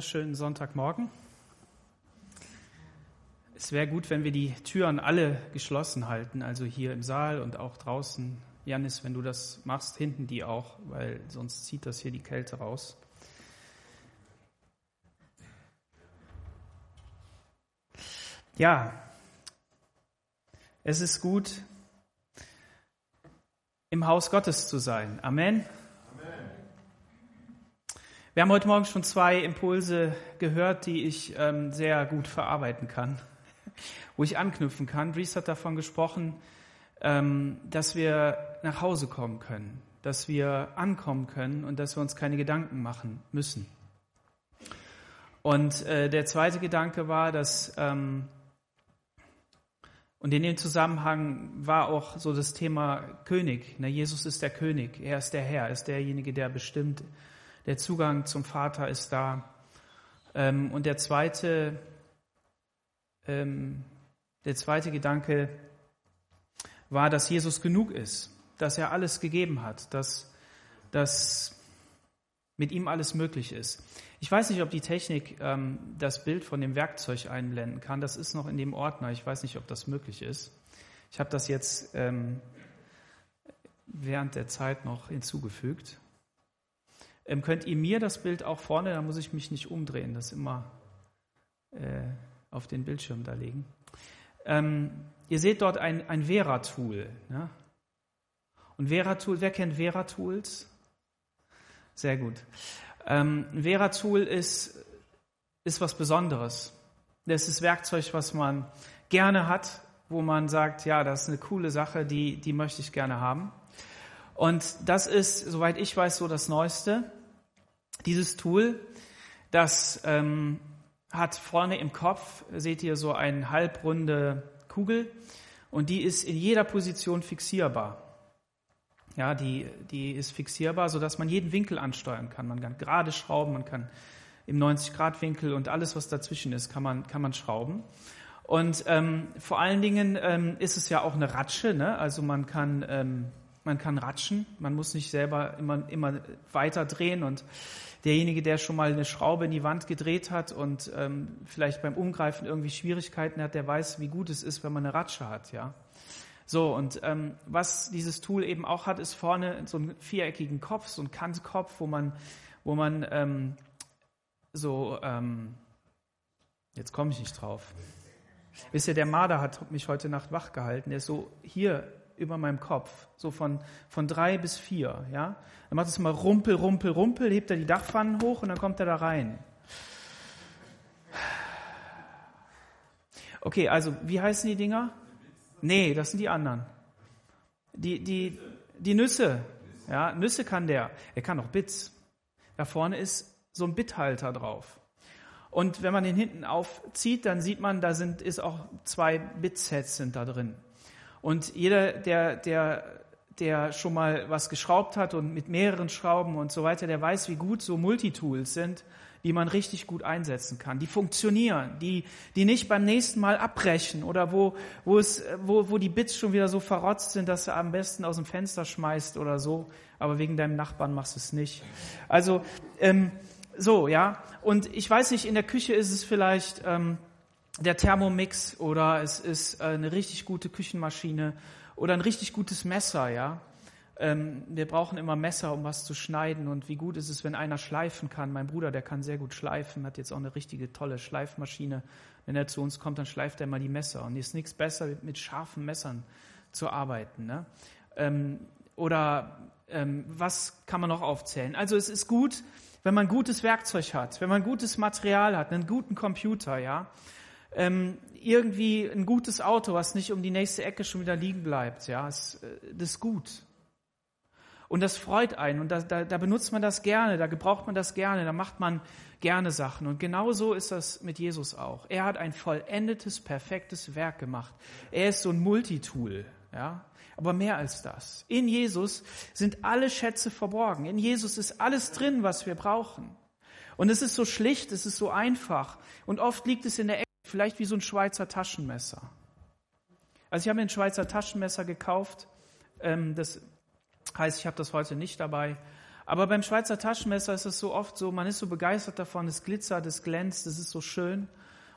Schönen Sonntagmorgen. Es wäre gut, wenn wir die Türen alle geschlossen halten, also hier im Saal und auch draußen. Janis, wenn du das machst, hinten die auch, weil sonst zieht das hier die Kälte raus. Ja, es ist gut, im Haus Gottes zu sein. Amen. Wir haben heute Morgen schon zwei Impulse gehört, die ich ähm, sehr gut verarbeiten kann, wo ich anknüpfen kann. Dries hat davon gesprochen, ähm, dass wir nach Hause kommen können, dass wir ankommen können und dass wir uns keine Gedanken machen müssen. Und äh, der zweite Gedanke war, dass, ähm, und in dem Zusammenhang war auch so das Thema König. Ne? Jesus ist der König, er ist der Herr, er ist derjenige, der bestimmt der Zugang zum Vater ist da. Ähm, und der zweite, ähm, der zweite Gedanke war, dass Jesus genug ist, dass er alles gegeben hat, dass, dass mit ihm alles möglich ist. Ich weiß nicht, ob die Technik ähm, das Bild von dem Werkzeug einblenden kann. Das ist noch in dem Ordner. Ich weiß nicht, ob das möglich ist. Ich habe das jetzt ähm, während der Zeit noch hinzugefügt. Ähm, könnt ihr mir das Bild auch vorne, da muss ich mich nicht umdrehen, das immer äh, auf den Bildschirm da legen. Ähm, ihr seht dort ein, ein Vera-Tool. Ne? Und Vera-Tool, wer kennt Vera-Tools? Sehr gut. Ähm, Vera-Tool ist, ist was Besonderes. Das ist Werkzeug, was man gerne hat, wo man sagt, ja, das ist eine coole Sache, die, die möchte ich gerne haben. Und das ist, soweit ich weiß, so das Neueste. Dieses Tool, das ähm, hat vorne im Kopf, seht ihr so eine halbrunde Kugel und die ist in jeder Position fixierbar. Ja, die, die ist fixierbar, sodass man jeden Winkel ansteuern kann. Man kann gerade schrauben, man kann im 90-Grad-Winkel und alles, was dazwischen ist, kann man, kann man schrauben. Und ähm, vor allen Dingen ähm, ist es ja auch eine Ratsche, ne? also man kann, ähm, man kann ratschen, man muss nicht selber immer, immer weiter drehen und derjenige, der schon mal eine Schraube in die Wand gedreht hat und ähm, vielleicht beim Umgreifen irgendwie Schwierigkeiten hat, der weiß, wie gut es ist, wenn man eine Ratsche hat, ja. So, und ähm, was dieses Tool eben auch hat, ist vorne so einen viereckigen Kopf, so ein Kantkopf, wo man, wo man ähm, so, ähm, jetzt komme ich nicht drauf. Wisst ihr, der Marder hat mich heute Nacht wach gehalten. Der ist so hier über meinem Kopf, so von, von drei bis vier, ja. Dann macht es mal rumpel, rumpel, rumpel, hebt er die Dachpfannen hoch und dann kommt er da rein. Okay, also wie heißen die Dinger? Nee, das sind die anderen. Die, die, die Nüsse. Ja, Nüsse kann der. Er kann auch Bits. Da vorne ist so ein Bithalter drauf. Und wenn man den hinten aufzieht, dann sieht man, da sind, ist auch zwei Bitsets sind da drin. Und jeder, der, der, der schon mal was geschraubt hat und mit mehreren Schrauben und so weiter, der weiß, wie gut so Multitools sind, die man richtig gut einsetzen kann, die funktionieren, die, die nicht beim nächsten Mal abbrechen oder wo, wo, es, wo, wo die Bits schon wieder so verrotzt sind, dass du am besten aus dem Fenster schmeißt oder so, aber wegen deinem Nachbarn machst du es nicht. Also ähm, so, ja. Und ich weiß nicht, in der Küche ist es vielleicht ähm, der Thermomix oder es ist eine richtig gute Küchenmaschine oder ein richtig gutes Messer, ja. Ähm, wir brauchen immer Messer, um was zu schneiden und wie gut ist es, wenn einer schleifen kann. Mein Bruder, der kann sehr gut schleifen, hat jetzt auch eine richtige tolle Schleifmaschine. Wenn er zu uns kommt, dann schleift er mal die Messer und ist nichts besser, mit scharfen Messern zu arbeiten. Ne? Ähm, oder ähm, was kann man noch aufzählen? Also es ist gut, wenn man gutes Werkzeug hat, wenn man gutes Material hat, einen guten Computer, ja ähm, irgendwie ein gutes Auto, was nicht um die nächste Ecke schon wieder liegen bleibt. Ja, das, äh, das ist gut. Und das freut einen und da, da, da benutzt man das gerne, da gebraucht man das gerne, da macht man gerne Sachen. Und genau so ist das mit Jesus auch. Er hat ein vollendetes, perfektes Werk gemacht. Er ist so ein Multitool. Ja? Aber mehr als das. In Jesus sind alle Schätze verborgen. In Jesus ist alles drin, was wir brauchen. Und es ist so schlicht, es ist so einfach. Und oft liegt es in der Vielleicht wie so ein Schweizer Taschenmesser. Also ich habe mir ein Schweizer Taschenmesser gekauft. Ähm, das heißt, ich habe das heute nicht dabei. Aber beim Schweizer Taschenmesser ist es so oft so, man ist so begeistert davon, es glitzert, es glänzt, es ist so schön.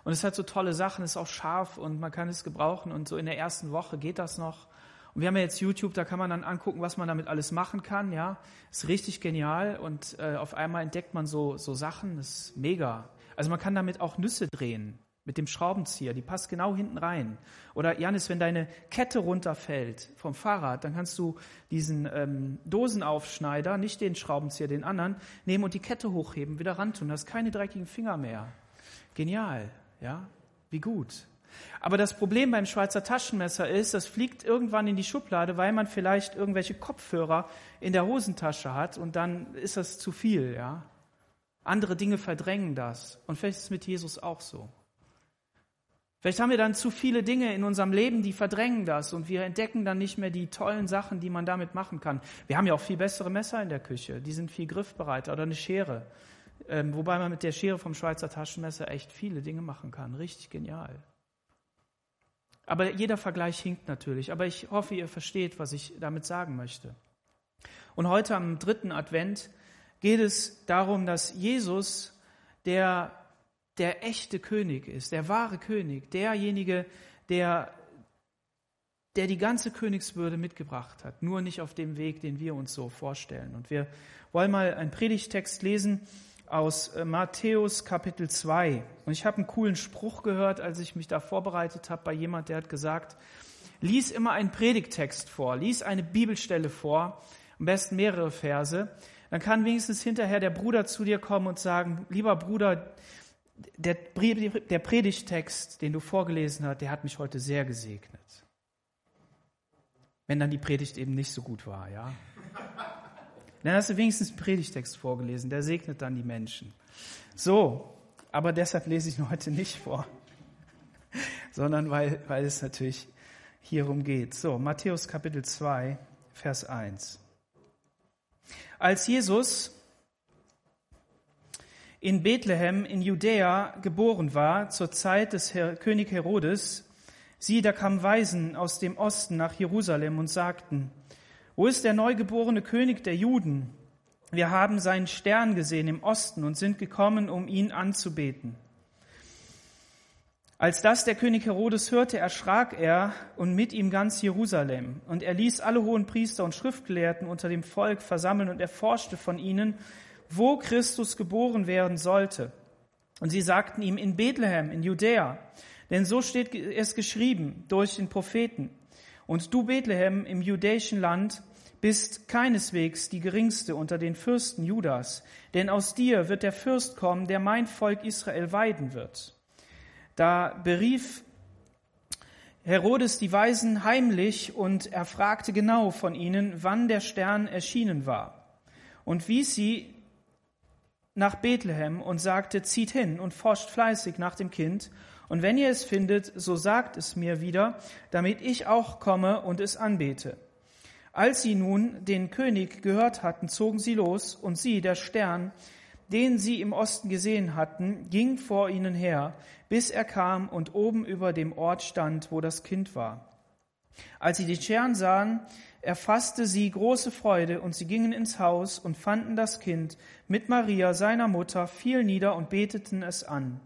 Und es hat so tolle Sachen, es ist auch scharf und man kann es gebrauchen. Und so in der ersten Woche geht das noch. Und wir haben ja jetzt YouTube, da kann man dann angucken, was man damit alles machen kann. Ja, ist richtig genial. Und äh, auf einmal entdeckt man so so Sachen, das ist mega. Also man kann damit auch Nüsse drehen mit dem Schraubenzieher, die passt genau hinten rein. Oder Janis, wenn deine Kette runterfällt vom Fahrrad, dann kannst du diesen ähm, Dosenaufschneider, nicht den Schraubenzieher, den anderen, nehmen und die Kette hochheben, wieder rantun. Hast keine dreckigen Finger mehr. Genial, ja? Wie gut. Aber das Problem beim Schweizer Taschenmesser ist, das fliegt irgendwann in die Schublade, weil man vielleicht irgendwelche Kopfhörer in der Hosentasche hat und dann ist das zu viel, ja? Andere Dinge verdrängen das. Und vielleicht ist es mit Jesus auch so. Vielleicht haben wir dann zu viele Dinge in unserem Leben, die verdrängen das und wir entdecken dann nicht mehr die tollen Sachen, die man damit machen kann. Wir haben ja auch viel bessere Messer in der Küche, die sind viel griffbereiter oder eine Schere. Ähm, wobei man mit der Schere vom Schweizer Taschenmesser echt viele Dinge machen kann. Richtig genial. Aber jeder Vergleich hinkt natürlich. Aber ich hoffe, ihr versteht, was ich damit sagen möchte. Und heute am dritten Advent geht es darum, dass Jesus, der der echte König ist, der wahre König, derjenige, der, der die ganze Königswürde mitgebracht hat, nur nicht auf dem Weg, den wir uns so vorstellen. Und wir wollen mal einen Predigtext lesen aus äh, Matthäus Kapitel 2. Und ich habe einen coolen Spruch gehört, als ich mich da vorbereitet habe, bei jemand, der hat gesagt, lies immer einen Predigtext vor, lies eine Bibelstelle vor, am besten mehrere Verse, dann kann wenigstens hinterher der Bruder zu dir kommen und sagen, lieber Bruder, der, der Predigtext, den du vorgelesen hast, der hat mich heute sehr gesegnet. Wenn dann die Predigt eben nicht so gut war, ja. Dann hast du wenigstens einen Predigtext vorgelesen, der segnet dann die Menschen. So, aber deshalb lese ich ihn heute nicht vor, sondern weil, weil es natürlich hierum geht. So, Matthäus Kapitel 2, Vers 1. Als Jesus in Bethlehem in Judäa geboren war, zur Zeit des Her König Herodes, sie, da kamen Weisen aus dem Osten nach Jerusalem und sagten, wo ist der neugeborene König der Juden? Wir haben seinen Stern gesehen im Osten und sind gekommen, um ihn anzubeten. Als das der König Herodes hörte, erschrak er und mit ihm ganz Jerusalem. Und er ließ alle hohen Priester und Schriftgelehrten unter dem Volk versammeln und erforschte von ihnen, wo Christus geboren werden sollte. Und sie sagten ihm in Bethlehem, in Judäa, denn so steht es geschrieben durch den Propheten. Und du, Bethlehem, im judäischen Land, bist keineswegs die geringste unter den Fürsten Judas, denn aus dir wird der Fürst kommen, der mein Volk Israel weiden wird. Da berief Herodes die Weisen heimlich und er fragte genau von ihnen, wann der Stern erschienen war und wies sie nach Bethlehem und sagte, zieht hin und forscht fleißig nach dem Kind, und wenn ihr es findet, so sagt es mir wieder, damit ich auch komme und es anbete. Als sie nun den König gehört hatten, zogen sie los, und sie, der Stern, den sie im Osten gesehen hatten, ging vor ihnen her, bis er kam und oben über dem Ort stand, wo das Kind war. Als sie den Stern sahen, erfasste sie große Freude, und sie gingen ins Haus und fanden das Kind mit Maria, seiner Mutter, fiel nieder und beteten es an.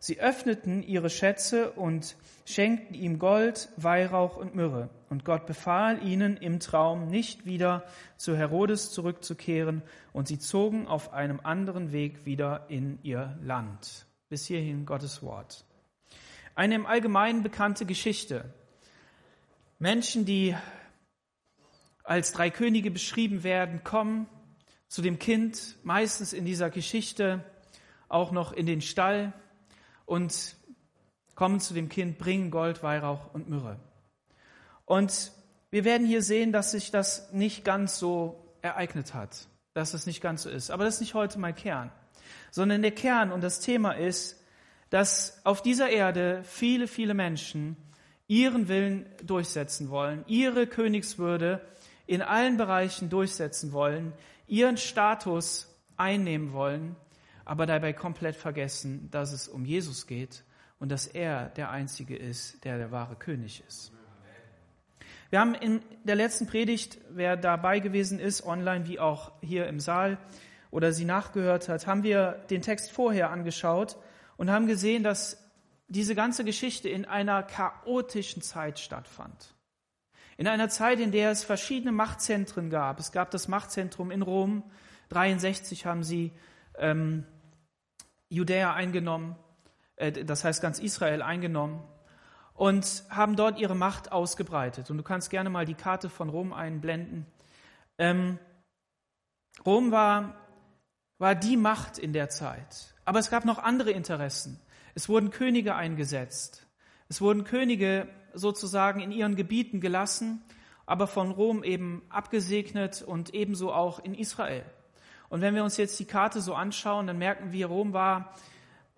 Sie öffneten ihre Schätze und schenkten ihm Gold, Weihrauch und Myrrhe. Und Gott befahl ihnen im Traum, nicht wieder zu Herodes zurückzukehren, und sie zogen auf einem anderen Weg wieder in ihr Land. Bis hierhin Gottes Wort. Eine im Allgemeinen bekannte Geschichte. Menschen, die als drei Könige beschrieben werden, kommen zu dem Kind, meistens in dieser Geschichte auch noch in den Stall und kommen zu dem Kind, bringen Gold, Weihrauch und Myrrhe. Und wir werden hier sehen, dass sich das nicht ganz so ereignet hat, dass es nicht ganz so ist. Aber das ist nicht heute mein Kern, sondern der Kern und das Thema ist, dass auf dieser Erde viele, viele Menschen ihren Willen durchsetzen wollen, ihre Königswürde in allen Bereichen durchsetzen wollen, ihren Status einnehmen wollen, aber dabei komplett vergessen, dass es um Jesus geht und dass er der Einzige ist, der der wahre König ist. Wir haben in der letzten Predigt, wer dabei gewesen ist, online wie auch hier im Saal oder sie nachgehört hat, haben wir den Text vorher angeschaut und haben gesehen, dass diese ganze Geschichte in einer chaotischen Zeit stattfand. In einer Zeit, in der es verschiedene Machtzentren gab. Es gab das Machtzentrum in Rom. 63 haben sie ähm, Judäa eingenommen, äh, das heißt ganz Israel eingenommen und haben dort ihre Macht ausgebreitet. Und du kannst gerne mal die Karte von Rom einblenden. Ähm, Rom war, war die Macht in der Zeit. Aber es gab noch andere Interessen. Es wurden Könige eingesetzt. Es wurden Könige sozusagen in ihren Gebieten gelassen, aber von Rom eben abgesegnet und ebenso auch in Israel. Und wenn wir uns jetzt die Karte so anschauen, dann merken wir, Rom war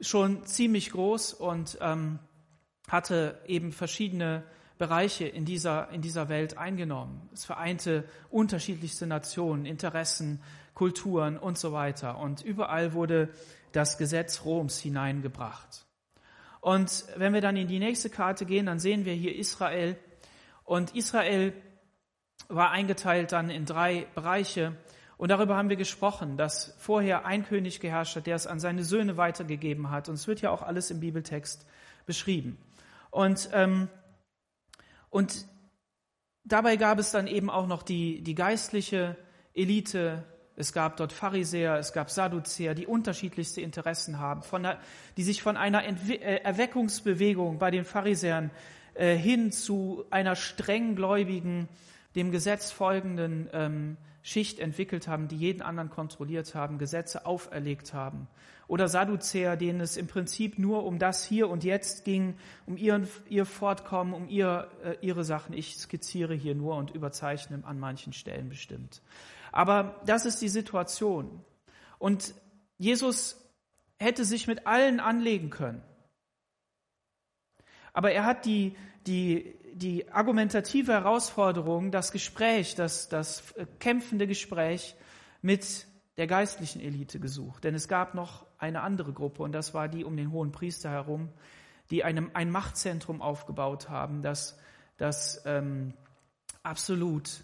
schon ziemlich groß und ähm, hatte eben verschiedene Bereiche in dieser, in dieser Welt eingenommen. Es vereinte unterschiedlichste Nationen, Interessen, Kulturen und so weiter. Und überall wurde das Gesetz Roms hineingebracht. Und wenn wir dann in die nächste Karte gehen, dann sehen wir hier Israel. Und Israel war eingeteilt dann in drei Bereiche. Und darüber haben wir gesprochen, dass vorher ein König geherrscht hat, der es an seine Söhne weitergegeben hat. Und es wird ja auch alles im Bibeltext beschrieben. Und, ähm, und dabei gab es dann eben auch noch die, die geistliche Elite. Es gab dort Pharisäer, es gab Sadduzäer, die unterschiedlichste Interessen haben, von der, die sich von einer Entwe äh, Erweckungsbewegung bei den Pharisäern äh, hin zu einer strenggläubigen, dem Gesetz folgenden ähm, Schicht entwickelt haben, die jeden anderen kontrolliert haben, Gesetze auferlegt haben oder Sadduzäer, denen es im Prinzip nur um das Hier und Jetzt ging, um ihren, ihr Fortkommen, um ihr, äh, ihre Sachen. Ich skizziere hier nur und überzeichne an manchen Stellen bestimmt. Aber das ist die Situation. Und Jesus hätte sich mit allen anlegen können. Aber er hat die, die, die argumentative Herausforderung, das Gespräch, das, das kämpfende Gespräch mit der geistlichen Elite gesucht. Denn es gab noch eine andere Gruppe und das war die um den hohen Priester herum, die einem, ein Machtzentrum aufgebaut haben, das, das ähm, absolut,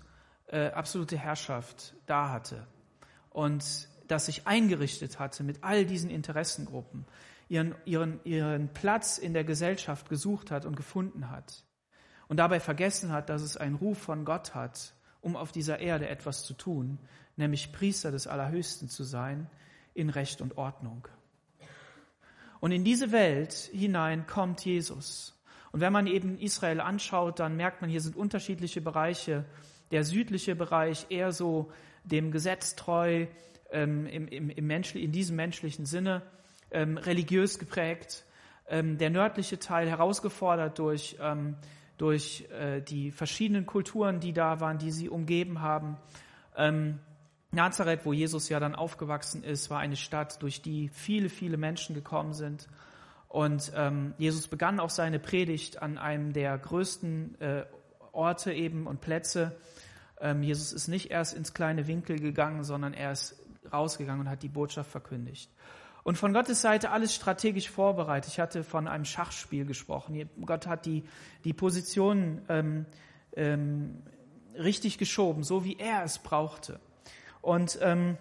äh, absolute Herrschaft da hatte und das sich eingerichtet hatte mit all diesen Interessengruppen, ihren, ihren, ihren Platz in der Gesellschaft gesucht hat und gefunden hat und dabei vergessen hat, dass es einen Ruf von Gott hat, um auf dieser Erde etwas zu tun, nämlich Priester des Allerhöchsten zu sein, in Recht und Ordnung. Und in diese Welt hinein kommt Jesus. Und wenn man eben Israel anschaut, dann merkt man, hier sind unterschiedliche Bereiche. Der südliche Bereich eher so dem Gesetz treu, ähm, im, im, im Menschli in diesem menschlichen Sinne, ähm, religiös geprägt. Ähm, der nördliche Teil herausgefordert durch, ähm, durch äh, die verschiedenen Kulturen, die da waren, die sie umgeben haben. Ähm, Nazareth, wo Jesus ja dann aufgewachsen ist, war eine Stadt, durch die viele, viele Menschen gekommen sind. Und ähm, Jesus begann auch seine Predigt an einem der größten äh, Orte eben und Plätze. Ähm, Jesus ist nicht erst ins kleine Winkel gegangen, sondern er ist rausgegangen und hat die Botschaft verkündigt. Und von Gottes Seite alles strategisch vorbereitet. Ich hatte von einem Schachspiel gesprochen. Gott hat die, die Positionen ähm, ähm, richtig geschoben, so wie er es brauchte. Und ähm,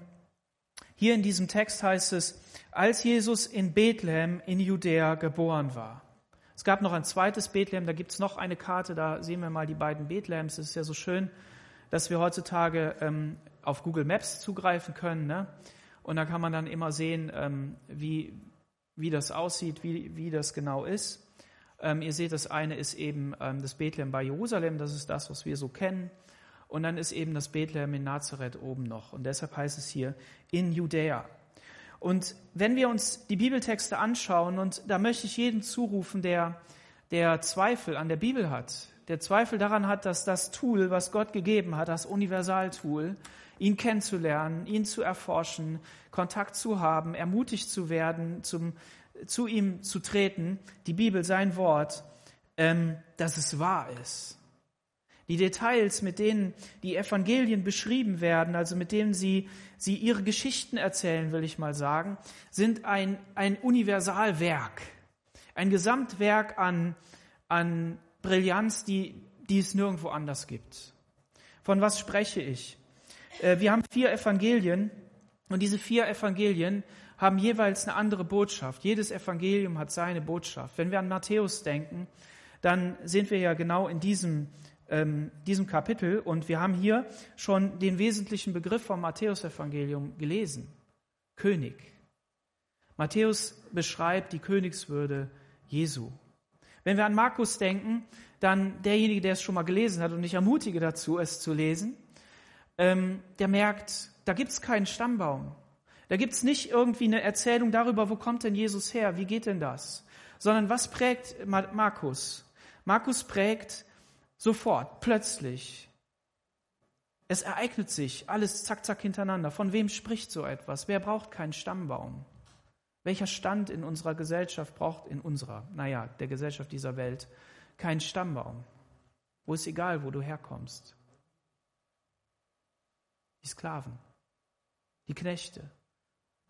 hier in diesem Text heißt es, als Jesus in Bethlehem in Judäa geboren war. Es gab noch ein zweites Bethlehem, da gibt es noch eine Karte, da sehen wir mal die beiden Bethlehems. Es ist ja so schön, dass wir heutzutage ähm, auf Google Maps zugreifen können. Ne? Und da kann man dann immer sehen, ähm, wie, wie das aussieht, wie, wie das genau ist. Ähm, ihr seht, das eine ist eben ähm, das Bethlehem bei Jerusalem, das ist das, was wir so kennen. Und dann ist eben das Bethlehem in Nazareth oben noch. Und deshalb heißt es hier in Judäa. Und wenn wir uns die Bibeltexte anschauen, und da möchte ich jeden zurufen, der, der Zweifel an der Bibel hat, der Zweifel daran hat, dass das Tool, was Gott gegeben hat, das Universaltool, ihn kennenzulernen, ihn zu erforschen, Kontakt zu haben, ermutigt zu werden, zum, zu ihm zu treten, die Bibel, sein Wort, ähm, dass es wahr ist. Die Details, mit denen die Evangelien beschrieben werden, also mit denen sie, sie ihre Geschichten erzählen, will ich mal sagen, sind ein, ein Universalwerk, ein Gesamtwerk an, an Brillanz, die, die es nirgendwo anders gibt. Von was spreche ich? Äh, wir haben vier Evangelien und diese vier Evangelien haben jeweils eine andere Botschaft. Jedes Evangelium hat seine Botschaft. Wenn wir an Matthäus denken, dann sind wir ja genau in diesem, ähm, diesem Kapitel und wir haben hier schon den wesentlichen Begriff vom Matthäusevangelium gelesen. König. Matthäus beschreibt die Königswürde Jesu. Wenn wir an Markus denken, dann derjenige, der es schon mal gelesen hat, und ich ermutige dazu, es zu lesen, ähm, der merkt, da gibt es keinen Stammbaum. Da gibt es nicht irgendwie eine Erzählung darüber, wo kommt denn Jesus her, wie geht denn das, sondern was prägt Markus? Markus prägt sofort, plötzlich. Es ereignet sich alles zack, zack hintereinander. Von wem spricht so etwas? Wer braucht keinen Stammbaum? Welcher Stand in unserer Gesellschaft braucht, in unserer, naja, der Gesellschaft dieser Welt, keinen Stammbaum? Wo ist egal, wo du herkommst? Die Sklaven, die Knechte,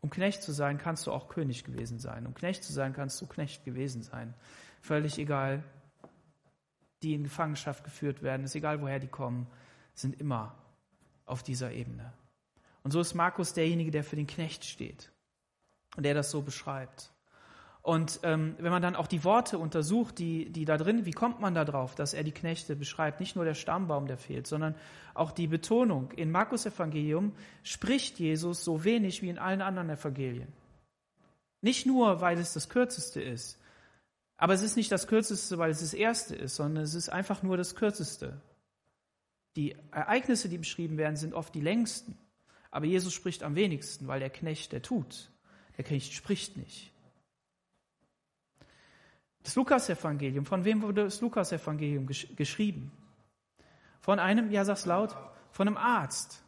um Knecht zu sein, kannst du auch König gewesen sein. Um Knecht zu sein, kannst du Knecht gewesen sein. Völlig egal, die in Gefangenschaft geführt werden, ist egal, woher die kommen, sind immer auf dieser Ebene. Und so ist Markus derjenige, der für den Knecht steht und der das so beschreibt. Und ähm, wenn man dann auch die Worte untersucht, die, die da drin, wie kommt man da drauf, dass er die Knechte beschreibt? Nicht nur der Stammbaum, der fehlt, sondern auch die Betonung. In Markus Evangelium spricht Jesus so wenig wie in allen anderen Evangelien. Nicht nur, weil es das Kürzeste ist, aber es ist nicht das Kürzeste, weil es das Erste ist, sondern es ist einfach nur das Kürzeste. Die Ereignisse, die beschrieben werden, sind oft die längsten. Aber Jesus spricht am wenigsten, weil der Knecht, der tut. Der Knecht spricht nicht. Das Lukas-Evangelium, von wem wurde das Lukas-Evangelium gesch geschrieben? Von einem, ja sag's laut, von einem Arzt.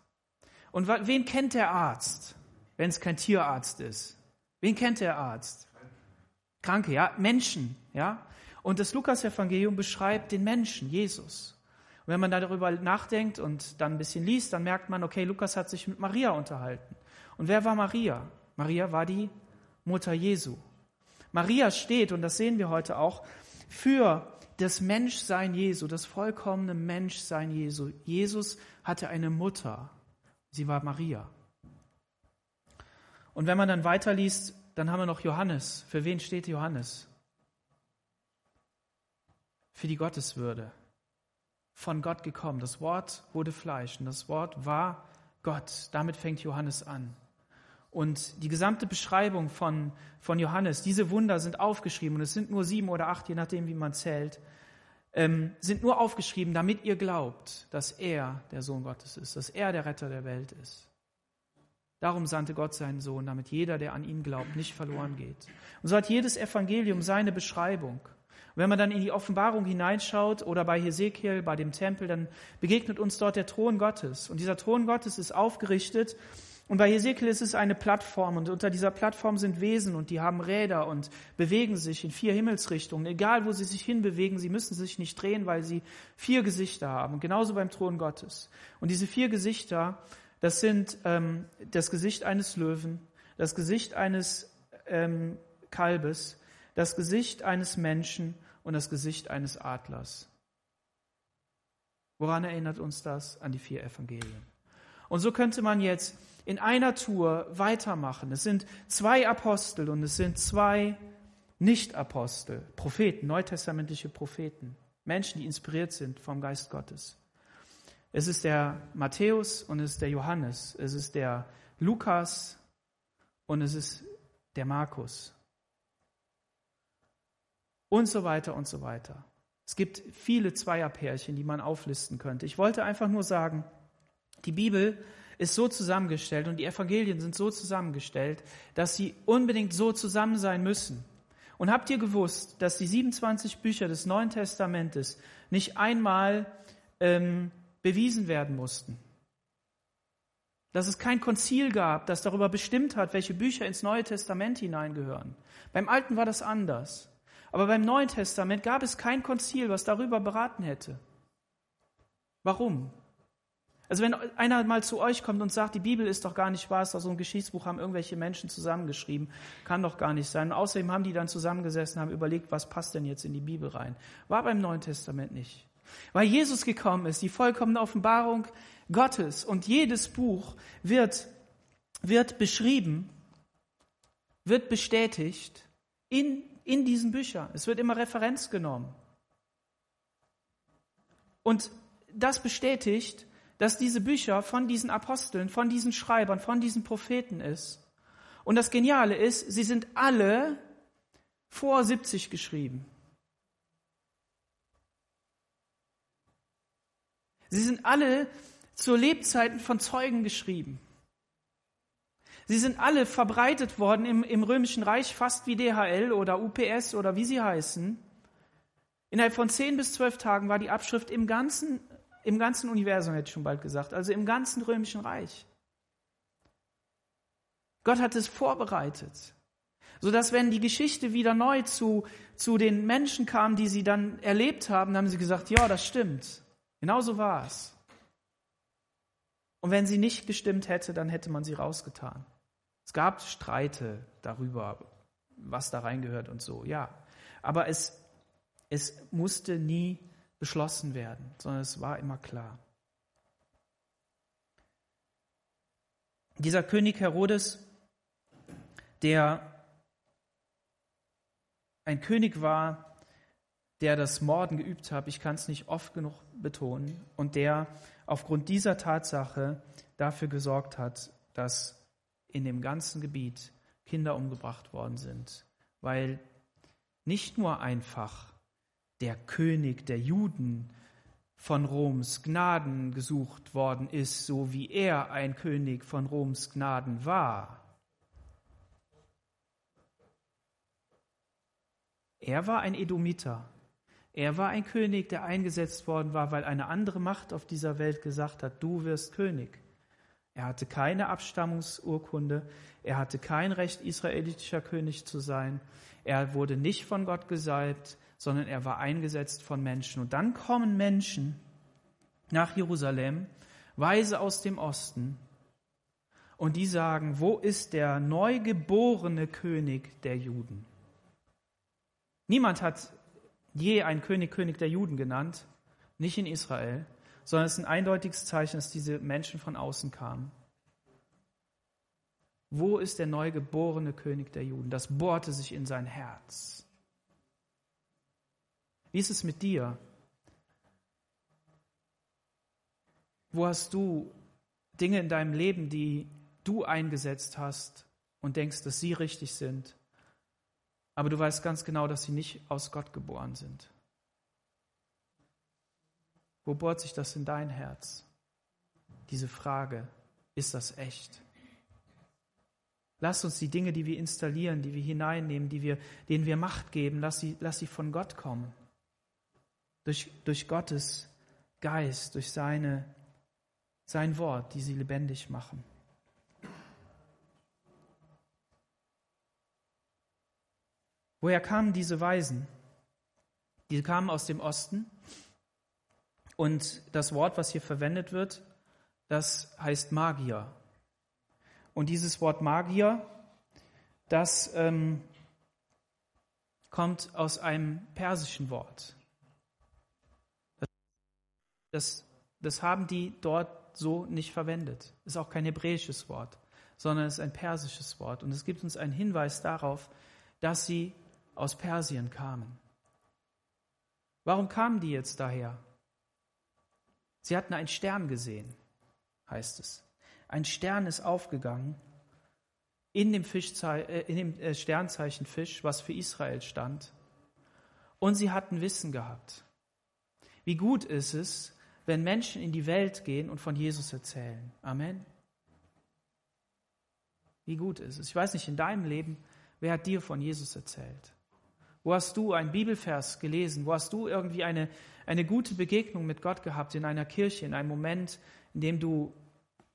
Und wen kennt der Arzt, wenn es kein Tierarzt ist? Wen kennt der Arzt? Kranke, ja, Menschen, ja. Und das Lukas-Evangelium beschreibt den Menschen, Jesus. Und wenn man darüber nachdenkt und dann ein bisschen liest, dann merkt man, okay, Lukas hat sich mit Maria unterhalten. Und wer war Maria? Maria war die Mutter Jesu. Maria steht, und das sehen wir heute auch, für das Menschsein Jesu, das vollkommene Menschsein Jesu. Jesus hatte eine Mutter. Sie war Maria. Und wenn man dann weiterliest, dann haben wir noch Johannes. Für wen steht Johannes? Für die Gotteswürde. Von Gott gekommen. Das Wort wurde Fleisch und das Wort war Gott. Damit fängt Johannes an. Und die gesamte Beschreibung von, von Johannes, diese Wunder sind aufgeschrieben, und es sind nur sieben oder acht, je nachdem, wie man zählt, ähm, sind nur aufgeschrieben, damit ihr glaubt, dass er der Sohn Gottes ist, dass er der Retter der Welt ist. Darum sandte Gott seinen Sohn, damit jeder, der an ihn glaubt, nicht verloren geht. Und so hat jedes Evangelium seine Beschreibung. Und wenn man dann in die Offenbarung hineinschaut oder bei Hesekiel, bei dem Tempel, dann begegnet uns dort der Thron Gottes. Und dieser Thron Gottes ist aufgerichtet und bei Hesekiel ist es eine Plattform und unter dieser Plattform sind Wesen und die haben Räder und bewegen sich in vier Himmelsrichtungen. Egal, wo sie sich hinbewegen, sie müssen sich nicht drehen, weil sie vier Gesichter haben. Und genauso beim Thron Gottes. Und diese vier Gesichter, das sind ähm, das Gesicht eines Löwen, das Gesicht eines ähm, Kalbes, das Gesicht eines Menschen und das Gesicht eines Adlers. Woran erinnert uns das? An die vier Evangelien. Und so könnte man jetzt in einer Tour weitermachen. Es sind zwei Apostel und es sind zwei Nicht-Apostel, Propheten, neutestamentliche Propheten, Menschen, die inspiriert sind vom Geist Gottes. Es ist der Matthäus und es ist der Johannes, es ist der Lukas und es ist der Markus. Und so weiter und so weiter. Es gibt viele Zweierpärchen, die man auflisten könnte. Ich wollte einfach nur sagen, die Bibel ist so zusammengestellt und die Evangelien sind so zusammengestellt, dass sie unbedingt so zusammen sein müssen. Und habt ihr gewusst, dass die 27 Bücher des Neuen Testamentes nicht einmal ähm, bewiesen werden mussten? Dass es kein Konzil gab, das darüber bestimmt hat, welche Bücher ins Neue Testament hineingehören. Beim Alten war das anders. Aber beim Neuen Testament gab es kein Konzil, was darüber beraten hätte. Warum? Also wenn einer mal zu euch kommt und sagt, die Bibel ist doch gar nicht wahr, ist doch so ein Geschichtsbuch, haben irgendwelche Menschen zusammengeschrieben, kann doch gar nicht sein. Und außerdem haben die dann zusammengesessen, haben überlegt, was passt denn jetzt in die Bibel rein. War beim Neuen Testament nicht. Weil Jesus gekommen ist, die vollkommene Offenbarung Gottes. Und jedes Buch wird, wird beschrieben, wird bestätigt in, in diesen Büchern. Es wird immer Referenz genommen. Und das bestätigt, dass diese Bücher von diesen Aposteln, von diesen Schreibern, von diesen Propheten ist. Und das Geniale ist, sie sind alle vor 70 geschrieben. Sie sind alle zur Lebzeiten von Zeugen geschrieben. Sie sind alle verbreitet worden im, im Römischen Reich, fast wie DHL oder UPS oder wie sie heißen. Innerhalb von zehn bis zwölf Tagen war die Abschrift im ganzen, im ganzen Universum, hätte ich schon bald gesagt, also im ganzen Römischen Reich. Gott hat es vorbereitet, sodass wenn die Geschichte wieder neu zu, zu den Menschen kam, die sie dann erlebt haben, haben sie gesagt, ja, das stimmt. Genauso war es. Und wenn sie nicht gestimmt hätte, dann hätte man sie rausgetan. Es gab Streite darüber, was da reingehört und so, ja. Aber es, es musste nie beschlossen werden, sondern es war immer klar. Dieser König Herodes, der ein König war, der das Morden geübt hat, ich kann es nicht oft genug betonen, und der aufgrund dieser Tatsache dafür gesorgt hat, dass in dem ganzen Gebiet Kinder umgebracht worden sind, weil nicht nur einfach der König der Juden von Roms Gnaden gesucht worden ist, so wie er ein König von Roms Gnaden war. Er war ein Edomiter, er war ein König, der eingesetzt worden war, weil eine andere Macht auf dieser Welt gesagt hat, du wirst König. Er hatte keine Abstammungsurkunde, er hatte kein Recht, israelitischer König zu sein, er wurde nicht von Gott gesalbt, sondern er war eingesetzt von Menschen. Und dann kommen Menschen nach Jerusalem, Weise aus dem Osten, und die sagen, wo ist der neugeborene König der Juden? Niemand hat je ein König, König der Juden genannt, nicht in Israel, sondern es ist ein eindeutiges Zeichen, dass diese Menschen von außen kamen. Wo ist der neugeborene König der Juden? Das bohrte sich in sein Herz. Wie ist es mit dir? Wo hast du Dinge in deinem Leben, die du eingesetzt hast und denkst, dass sie richtig sind? Aber du weißt ganz genau, dass sie nicht aus Gott geboren sind. Wo bohrt sich das in dein Herz? Diese Frage, ist das echt? Lass uns die Dinge, die wir installieren, die wir hineinnehmen, die wir, denen wir Macht geben, lass sie, lass sie von Gott kommen. Durch, durch Gottes Geist, durch seine, sein Wort, die sie lebendig machen. Woher kamen diese Weisen? Die kamen aus dem Osten. Und das Wort, was hier verwendet wird, das heißt Magier. Und dieses Wort Magier, das ähm, kommt aus einem persischen Wort. Das, das haben die dort so nicht verwendet. Ist auch kein hebräisches Wort, sondern es ist ein persisches Wort. Und es gibt uns einen Hinweis darauf, dass sie aus Persien kamen. Warum kamen die jetzt daher? Sie hatten einen Stern gesehen, heißt es. Ein Stern ist aufgegangen in dem, Fischzei äh, in dem äh, Sternzeichen Fisch, was für Israel stand. Und sie hatten Wissen gehabt. Wie gut ist es, wenn Menschen in die Welt gehen und von Jesus erzählen. Amen. Wie gut ist es? Ich weiß nicht, in deinem Leben, wer hat dir von Jesus erzählt? Wo hast du einen Bibelvers gelesen? Wo hast du irgendwie eine, eine gute Begegnung mit Gott gehabt in einer Kirche, in einem Moment, in dem du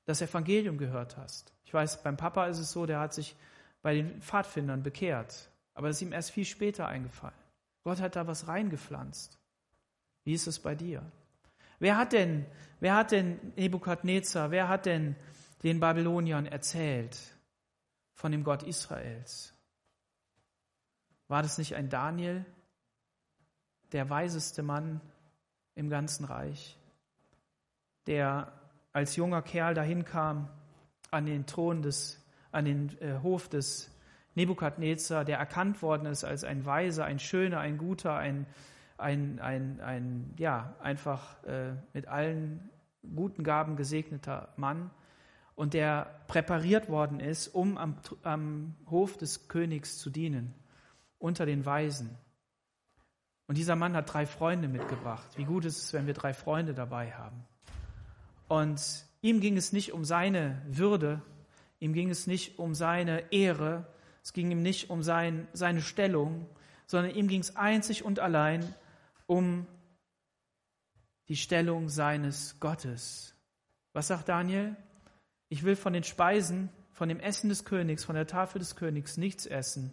das Evangelium gehört hast? Ich weiß, beim Papa ist es so, der hat sich bei den Pfadfindern bekehrt, aber es ist ihm erst viel später eingefallen. Gott hat da was reingepflanzt. Wie ist es bei dir? Wer hat denn, wer hat denn Nebukadnezar, wer hat denn den Babyloniern erzählt von dem Gott Israels? War das nicht ein Daniel, der weiseste Mann im ganzen Reich, der als junger Kerl dahin kam an den Thron des, an den äh, Hof des Nebukadnezar, der erkannt worden ist als ein Weiser, ein Schöner, ein Guter, ein, ein, ein, ein ja, einfach äh, mit allen guten Gaben gesegneter Mann und der präpariert worden ist, um am, am Hof des Königs zu dienen, unter den Weisen. Und dieser Mann hat drei Freunde mitgebracht. Wie gut ist es, wenn wir drei Freunde dabei haben. Und ihm ging es nicht um seine Würde, ihm ging es nicht um seine Ehre, es ging ihm nicht um sein, seine Stellung, sondern ihm ging es einzig und allein um die Stellung seines Gottes. Was sagt Daniel? Ich will von den Speisen, von dem Essen des Königs, von der Tafel des Königs nichts essen,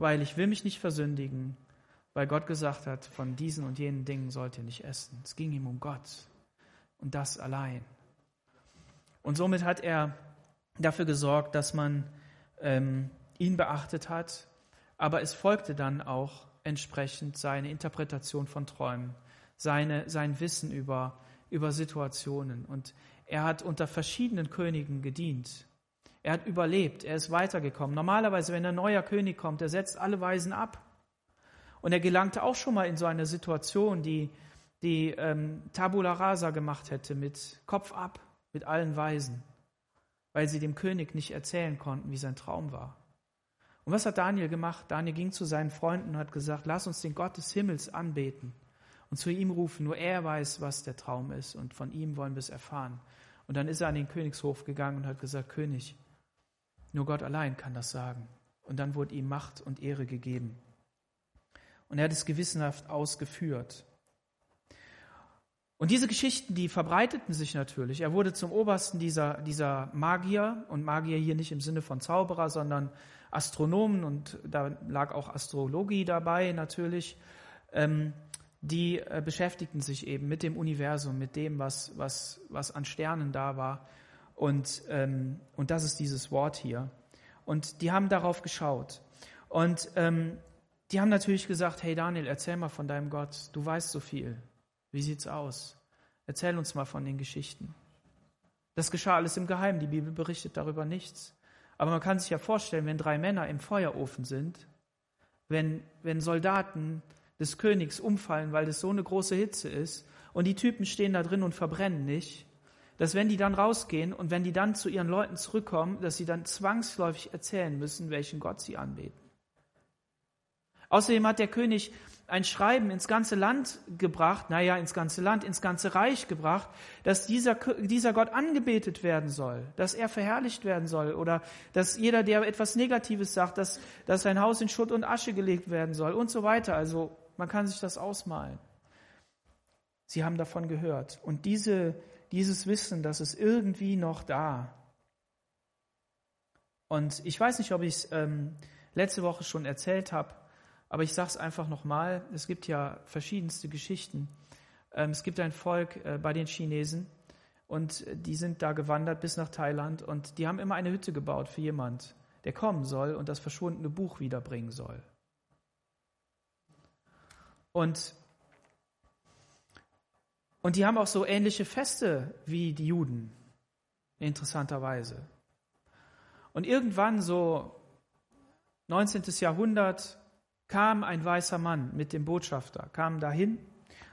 weil ich will mich nicht versündigen, weil Gott gesagt hat, von diesen und jenen Dingen sollt ihr nicht essen. Es ging ihm um Gott und das allein. Und somit hat er dafür gesorgt, dass man ähm, ihn beachtet hat, aber es folgte dann auch entsprechend seine Interpretation von Träumen, seine, sein Wissen über, über Situationen. Und er hat unter verschiedenen Königen gedient. Er hat überlebt, er ist weitergekommen. Normalerweise, wenn ein neuer König kommt, er setzt alle Weisen ab. Und er gelangte auch schon mal in so eine Situation, die, die ähm, Tabula rasa gemacht hätte, mit Kopf ab, mit allen Weisen, weil sie dem König nicht erzählen konnten, wie sein Traum war. Und was hat Daniel gemacht? Daniel ging zu seinen Freunden und hat gesagt, lass uns den Gott des Himmels anbeten und zu ihm rufen. Nur er weiß, was der Traum ist und von ihm wollen wir es erfahren. Und dann ist er an den Königshof gegangen und hat gesagt, König, nur Gott allein kann das sagen. Und dann wurde ihm Macht und Ehre gegeben. Und er hat es gewissenhaft ausgeführt. Und diese Geschichten, die verbreiteten sich natürlich. Er wurde zum Obersten dieser, dieser Magier und Magier hier nicht im Sinne von Zauberer, sondern Astronomen und da lag auch Astrologie dabei natürlich. Ähm, die äh, beschäftigten sich eben mit dem Universum, mit dem, was, was, was an Sternen da war. Und, ähm, und das ist dieses Wort hier. Und die haben darauf geschaut. Und ähm, die haben natürlich gesagt, hey Daniel, erzähl mal von deinem Gott. Du weißt so viel. Wie sieht's aus? Erzähl uns mal von den Geschichten. Das geschah alles im Geheimen. Die Bibel berichtet darüber nichts. Aber man kann sich ja vorstellen, wenn drei Männer im Feuerofen sind, wenn, wenn Soldaten des Königs umfallen, weil das so eine große Hitze ist, und die Typen stehen da drin und verbrennen nicht, dass wenn die dann rausgehen und wenn die dann zu ihren Leuten zurückkommen, dass sie dann zwangsläufig erzählen müssen, welchen Gott sie anbeten. Außerdem hat der König ein Schreiben ins ganze Land gebracht, naja, ins ganze Land, ins ganze Reich gebracht, dass dieser, dieser Gott angebetet werden soll, dass er verherrlicht werden soll oder dass jeder, der etwas Negatives sagt, dass, dass sein Haus in Schutt und Asche gelegt werden soll und so weiter. Also man kann sich das ausmalen. Sie haben davon gehört. Und diese, dieses Wissen, das ist irgendwie noch da. Und ich weiß nicht, ob ich es ähm, letzte Woche schon erzählt habe, aber ich sage es einfach nochmal, es gibt ja verschiedenste Geschichten. Ähm, es gibt ein Volk äh, bei den Chinesen und die sind da gewandert bis nach Thailand und die haben immer eine Hütte gebaut für jemand, der kommen soll und das verschwundene Buch wiederbringen soll. Und, und die haben auch so ähnliche Feste wie die Juden, interessanterweise. Und irgendwann so 19. Jahrhundert kam ein weißer Mann mit dem Botschafter, kam dahin.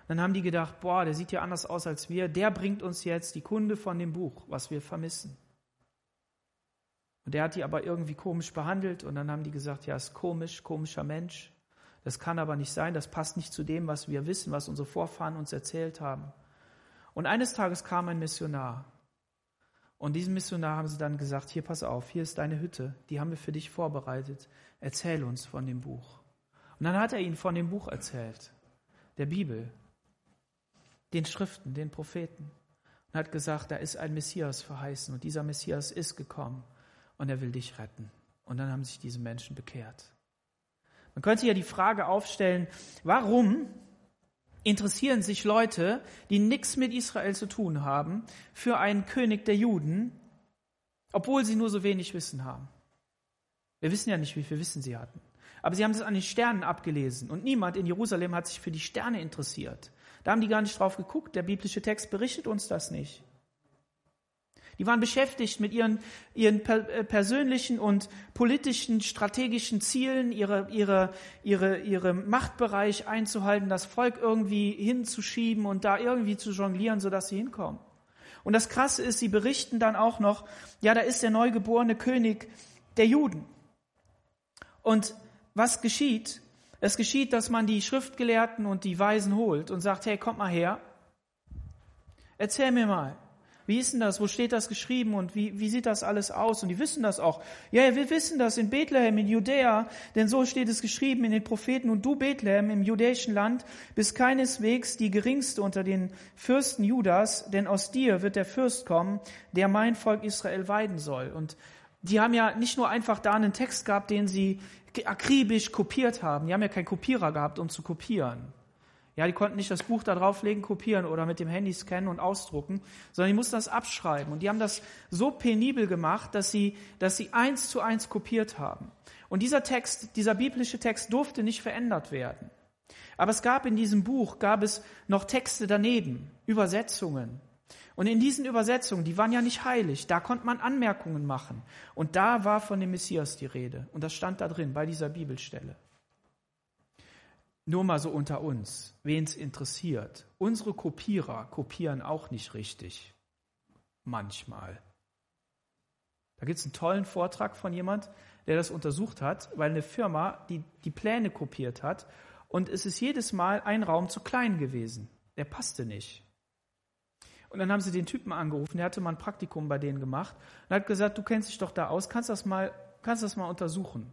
Dann haben die gedacht, boah, der sieht ja anders aus als wir, der bringt uns jetzt die Kunde von dem Buch, was wir vermissen. Und der hat die aber irgendwie komisch behandelt und dann haben die gesagt, ja, ist komisch, komischer Mensch. Das kann aber nicht sein, das passt nicht zu dem, was wir wissen, was unsere Vorfahren uns erzählt haben. Und eines Tages kam ein Missionar. Und diesem Missionar haben sie dann gesagt, hier pass auf, hier ist deine Hütte, die haben wir für dich vorbereitet. Erzähl uns von dem Buch. Und dann hat er ihnen von dem Buch erzählt, der Bibel, den Schriften, den Propheten. Und hat gesagt, da ist ein Messias verheißen und dieser Messias ist gekommen und er will dich retten. Und dann haben sich diese Menschen bekehrt. Man könnte ja die Frage aufstellen, warum interessieren sich Leute, die nichts mit Israel zu tun haben, für einen König der Juden, obwohl sie nur so wenig Wissen haben? Wir wissen ja nicht, wie viel Wissen sie hatten. Aber sie haben es an den Sternen abgelesen und niemand in Jerusalem hat sich für die Sterne interessiert. Da haben die gar nicht drauf geguckt. Der biblische Text berichtet uns das nicht. Die waren beschäftigt mit ihren, ihren äh, persönlichen und politischen, strategischen Zielen, ihre, ihre, ihre, ihre Machtbereich einzuhalten, das Volk irgendwie hinzuschieben und da irgendwie zu jonglieren, sodass sie hinkommen. Und das Krasse ist, sie berichten dann auch noch, ja, da ist der neugeborene König der Juden. Und was geschieht? Es geschieht, dass man die Schriftgelehrten und die Weisen holt und sagt, hey, kommt mal her, erzähl mir mal, wie ist denn das? Wo steht das geschrieben? Und wie, wie sieht das alles aus? Und die wissen das auch. Ja, wir wissen das in Bethlehem, in Judäa, denn so steht es geschrieben in den Propheten. Und du, Bethlehem, im judäischen Land, bist keineswegs die geringste unter den Fürsten Judas, denn aus dir wird der Fürst kommen, der mein Volk Israel weiden soll. Und die haben ja nicht nur einfach da einen Text gehabt, den sie akribisch kopiert haben. Die haben ja keinen Kopierer gehabt, um zu kopieren. Ja, die konnten nicht das Buch da drauflegen, kopieren oder mit dem Handy scannen und ausdrucken, sondern die mussten das abschreiben. Und die haben das so penibel gemacht, dass sie, dass sie eins zu eins kopiert haben. Und dieser Text, dieser biblische Text durfte nicht verändert werden. Aber es gab in diesem Buch, gab es noch Texte daneben, Übersetzungen. Und in diesen Übersetzungen, die waren ja nicht heilig, da konnte man Anmerkungen machen. Und da war von dem Messias die Rede. Und das stand da drin, bei dieser Bibelstelle. Nur mal so unter uns, wen es interessiert. Unsere Kopierer kopieren auch nicht richtig. Manchmal. Da gibt es einen tollen Vortrag von jemand, der das untersucht hat, weil eine Firma die, die Pläne kopiert hat und es ist jedes Mal ein Raum zu klein gewesen. Der passte nicht. Und dann haben sie den Typen angerufen, der hatte mal ein Praktikum bei denen gemacht und hat gesagt, du kennst dich doch da aus, kannst das mal, kannst das mal untersuchen.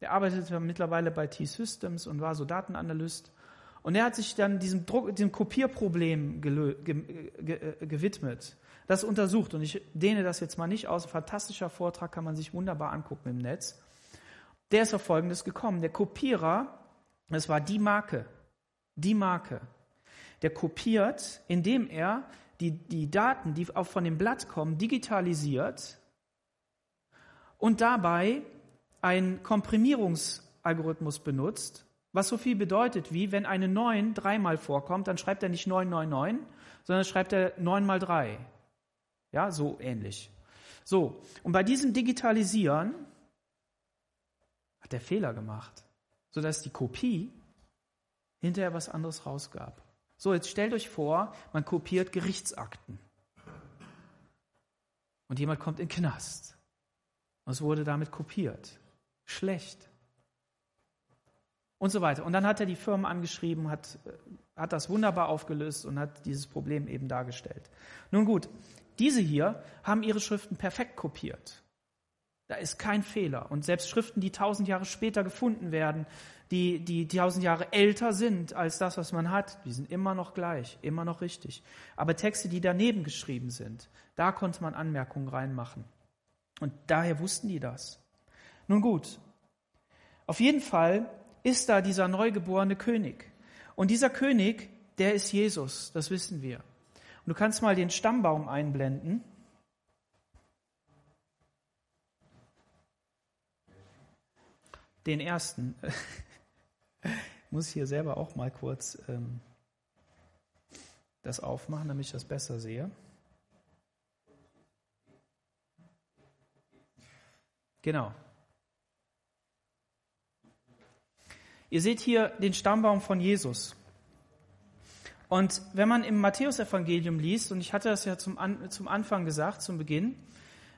Der arbeitet mittlerweile bei T-Systems und war so Datenanalyst. Und er hat sich dann diesem, Druck, diesem Kopierproblem ge, ge, ge, gewidmet, das untersucht. Und ich dehne das jetzt mal nicht aus. Ein fantastischer Vortrag kann man sich wunderbar angucken im Netz. Der ist auf Folgendes gekommen. Der Kopierer, das war die Marke, die Marke, der kopiert, indem er die, die Daten, die auch von dem Blatt kommen, digitalisiert und dabei einen Komprimierungsalgorithmus benutzt, was so viel bedeutet wie, wenn eine 9 dreimal vorkommt, dann schreibt er nicht 999, sondern schreibt er 9 mal 3. Ja, so ähnlich. So, und bei diesem Digitalisieren hat er Fehler gemacht, sodass die Kopie hinterher was anderes rausgab. So, jetzt stellt euch vor, man kopiert Gerichtsakten. Und jemand kommt in den Knast. Und es wurde damit kopiert schlecht. Und so weiter. Und dann hat er die Firmen angeschrieben, hat, hat das wunderbar aufgelöst und hat dieses Problem eben dargestellt. Nun gut, diese hier haben ihre Schriften perfekt kopiert. Da ist kein Fehler. Und selbst Schriften, die tausend Jahre später gefunden werden, die, die tausend Jahre älter sind als das, was man hat, die sind immer noch gleich, immer noch richtig. Aber Texte, die daneben geschrieben sind, da konnte man Anmerkungen reinmachen. Und daher wussten die das. Nun gut, auf jeden Fall ist da dieser neugeborene König. Und dieser König, der ist Jesus, das wissen wir. Und du kannst mal den Stammbaum einblenden. Den ersten. Ich muss hier selber auch mal kurz ähm, das aufmachen, damit ich das besser sehe. Genau. Ihr seht hier den Stammbaum von Jesus. Und wenn man im Matthäusevangelium liest, und ich hatte das ja zum, An zum Anfang gesagt, zum Beginn,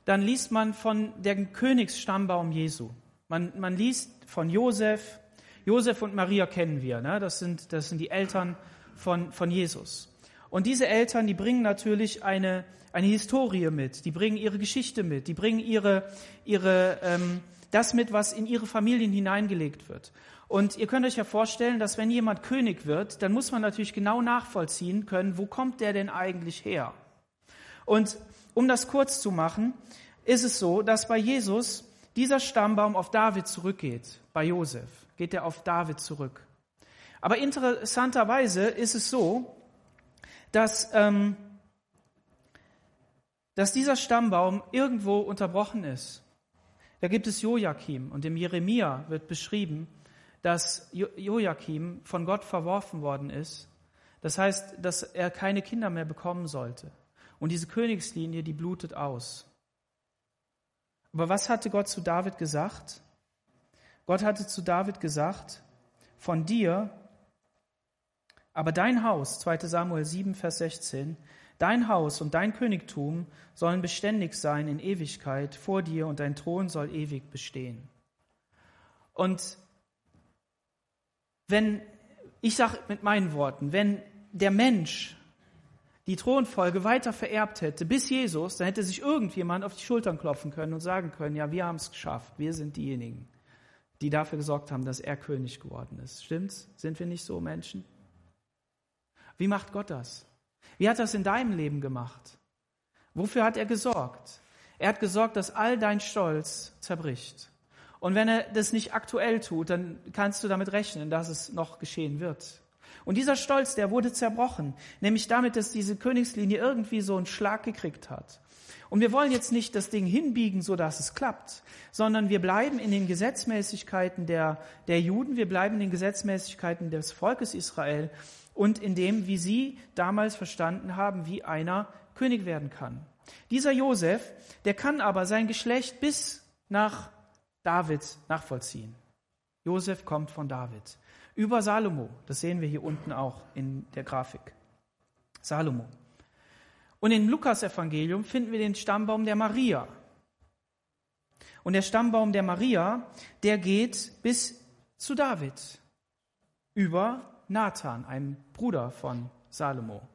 dann liest man von dem Königsstammbaum Jesu. Man, man liest von Josef. Josef und Maria kennen wir. Ne? Das, sind, das sind die Eltern von, von Jesus. Und diese Eltern, die bringen natürlich eine, eine Historie mit. Die bringen ihre Geschichte mit. Die bringen ihre, ihre, ähm, das mit, was in ihre Familien hineingelegt wird. Und ihr könnt euch ja vorstellen, dass wenn jemand König wird, dann muss man natürlich genau nachvollziehen können, wo kommt der denn eigentlich her? Und um das kurz zu machen, ist es so, dass bei Jesus dieser Stammbaum auf David zurückgeht. Bei Josef geht er auf David zurück. Aber interessanterweise ist es so, dass, ähm, dass dieser Stammbaum irgendwo unterbrochen ist. Da gibt es Joachim und im Jeremia wird beschrieben, dass Joachim von Gott verworfen worden ist, Das heißt, dass er keine Kinder mehr bekommen sollte. Und diese Königslinie, die blutet aus. Aber was hatte Gott zu David gesagt? Gott hatte zu David gesagt, von dir, aber dein Haus, 2 Samuel 7, Vers 16, dein Haus und dein Königtum sollen beständig sein in Ewigkeit vor dir und dein Thron soll ewig bestehen. Und wenn, ich sage mit meinen Worten, wenn der Mensch die Thronfolge weiter vererbt hätte bis Jesus, dann hätte sich irgendjemand auf die Schultern klopfen können und sagen können, ja, wir haben es geschafft, wir sind diejenigen, die dafür gesorgt haben, dass er König geworden ist. Stimmt's? Sind wir nicht so Menschen? Wie macht Gott das? Wie hat er das in deinem Leben gemacht? Wofür hat er gesorgt? Er hat gesorgt, dass all dein Stolz zerbricht. Und wenn er das nicht aktuell tut, dann kannst du damit rechnen, dass es noch geschehen wird. Und dieser Stolz, der wurde zerbrochen, nämlich damit, dass diese Königslinie irgendwie so einen Schlag gekriegt hat. Und wir wollen jetzt nicht das Ding hinbiegen, so dass es klappt, sondern wir bleiben in den Gesetzmäßigkeiten der, der Juden, wir bleiben in den Gesetzmäßigkeiten des Volkes Israel und in dem, wie sie damals verstanden haben, wie einer König werden kann. Dieser Josef, der kann aber sein Geschlecht bis nach David nachvollziehen. Josef kommt von David. Über Salomo, das sehen wir hier unten auch in der Grafik. Salomo. Und im Lukas-Evangelium finden wir den Stammbaum der Maria. Und der Stammbaum der Maria, der geht bis zu David. Über Nathan, einem Bruder von Salomo.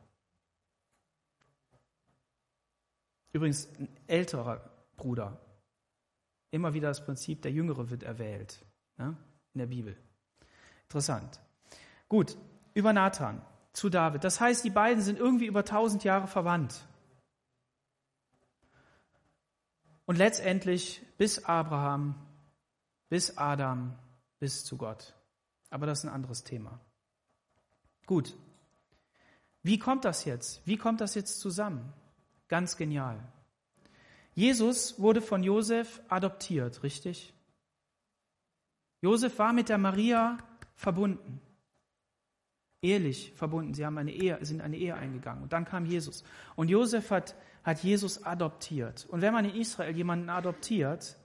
Übrigens ein älterer Bruder. Immer wieder das Prinzip, der Jüngere wird erwählt ne, in der Bibel. Interessant. Gut, über Nathan zu David. Das heißt, die beiden sind irgendwie über tausend Jahre verwandt. Und letztendlich bis Abraham, bis Adam, bis zu Gott. Aber das ist ein anderes Thema. Gut. Wie kommt das jetzt? Wie kommt das jetzt zusammen? Ganz genial. Jesus wurde von Josef adoptiert, richtig? Josef war mit der Maria verbunden. Ehelich verbunden. Sie haben eine Ehe, sind eine Ehe eingegangen. Und dann kam Jesus. Und Josef hat, hat Jesus adoptiert. Und wenn man in Israel jemanden adoptiert,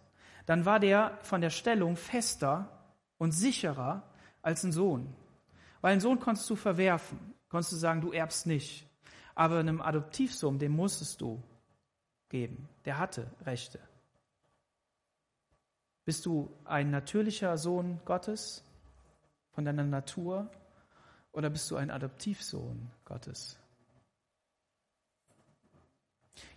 dann war der von der Stellung fester und sicherer als ein Sohn. Weil einen Sohn konntest du verwerfen, konntest du sagen, du erbst nicht. Aber einem Adoptivsohn, dem musstest du geben. Der hatte Rechte. Bist du ein natürlicher Sohn Gottes von deiner Natur oder bist du ein Adoptivsohn Gottes?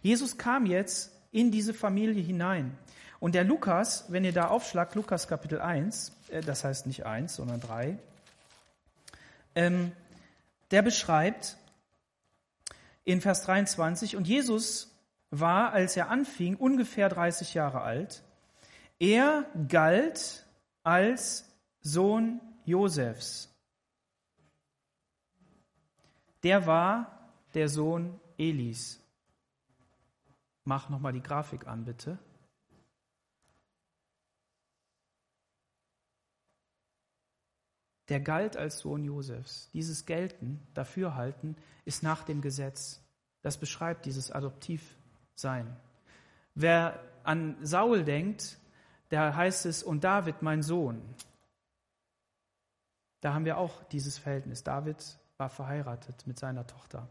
Jesus kam jetzt in diese Familie hinein. Und der Lukas, wenn ihr da aufschlagt, Lukas Kapitel 1, äh, das heißt nicht 1, sondern 3, ähm, der beschreibt in Vers 23, und Jesus war, als er anfing, ungefähr 30 Jahre alt. Er galt als Sohn Josefs. Der war der Sohn Elis. Mach nochmal die Grafik an, bitte. Der galt als Sohn Josefs. Dieses Gelten, Dafürhalten, ist nach dem Gesetz. Das beschreibt dieses Adoptiv sein. Wer an Saul denkt, da heißt es, und David, mein Sohn. Da haben wir auch dieses Verhältnis. David war verheiratet mit seiner Tochter.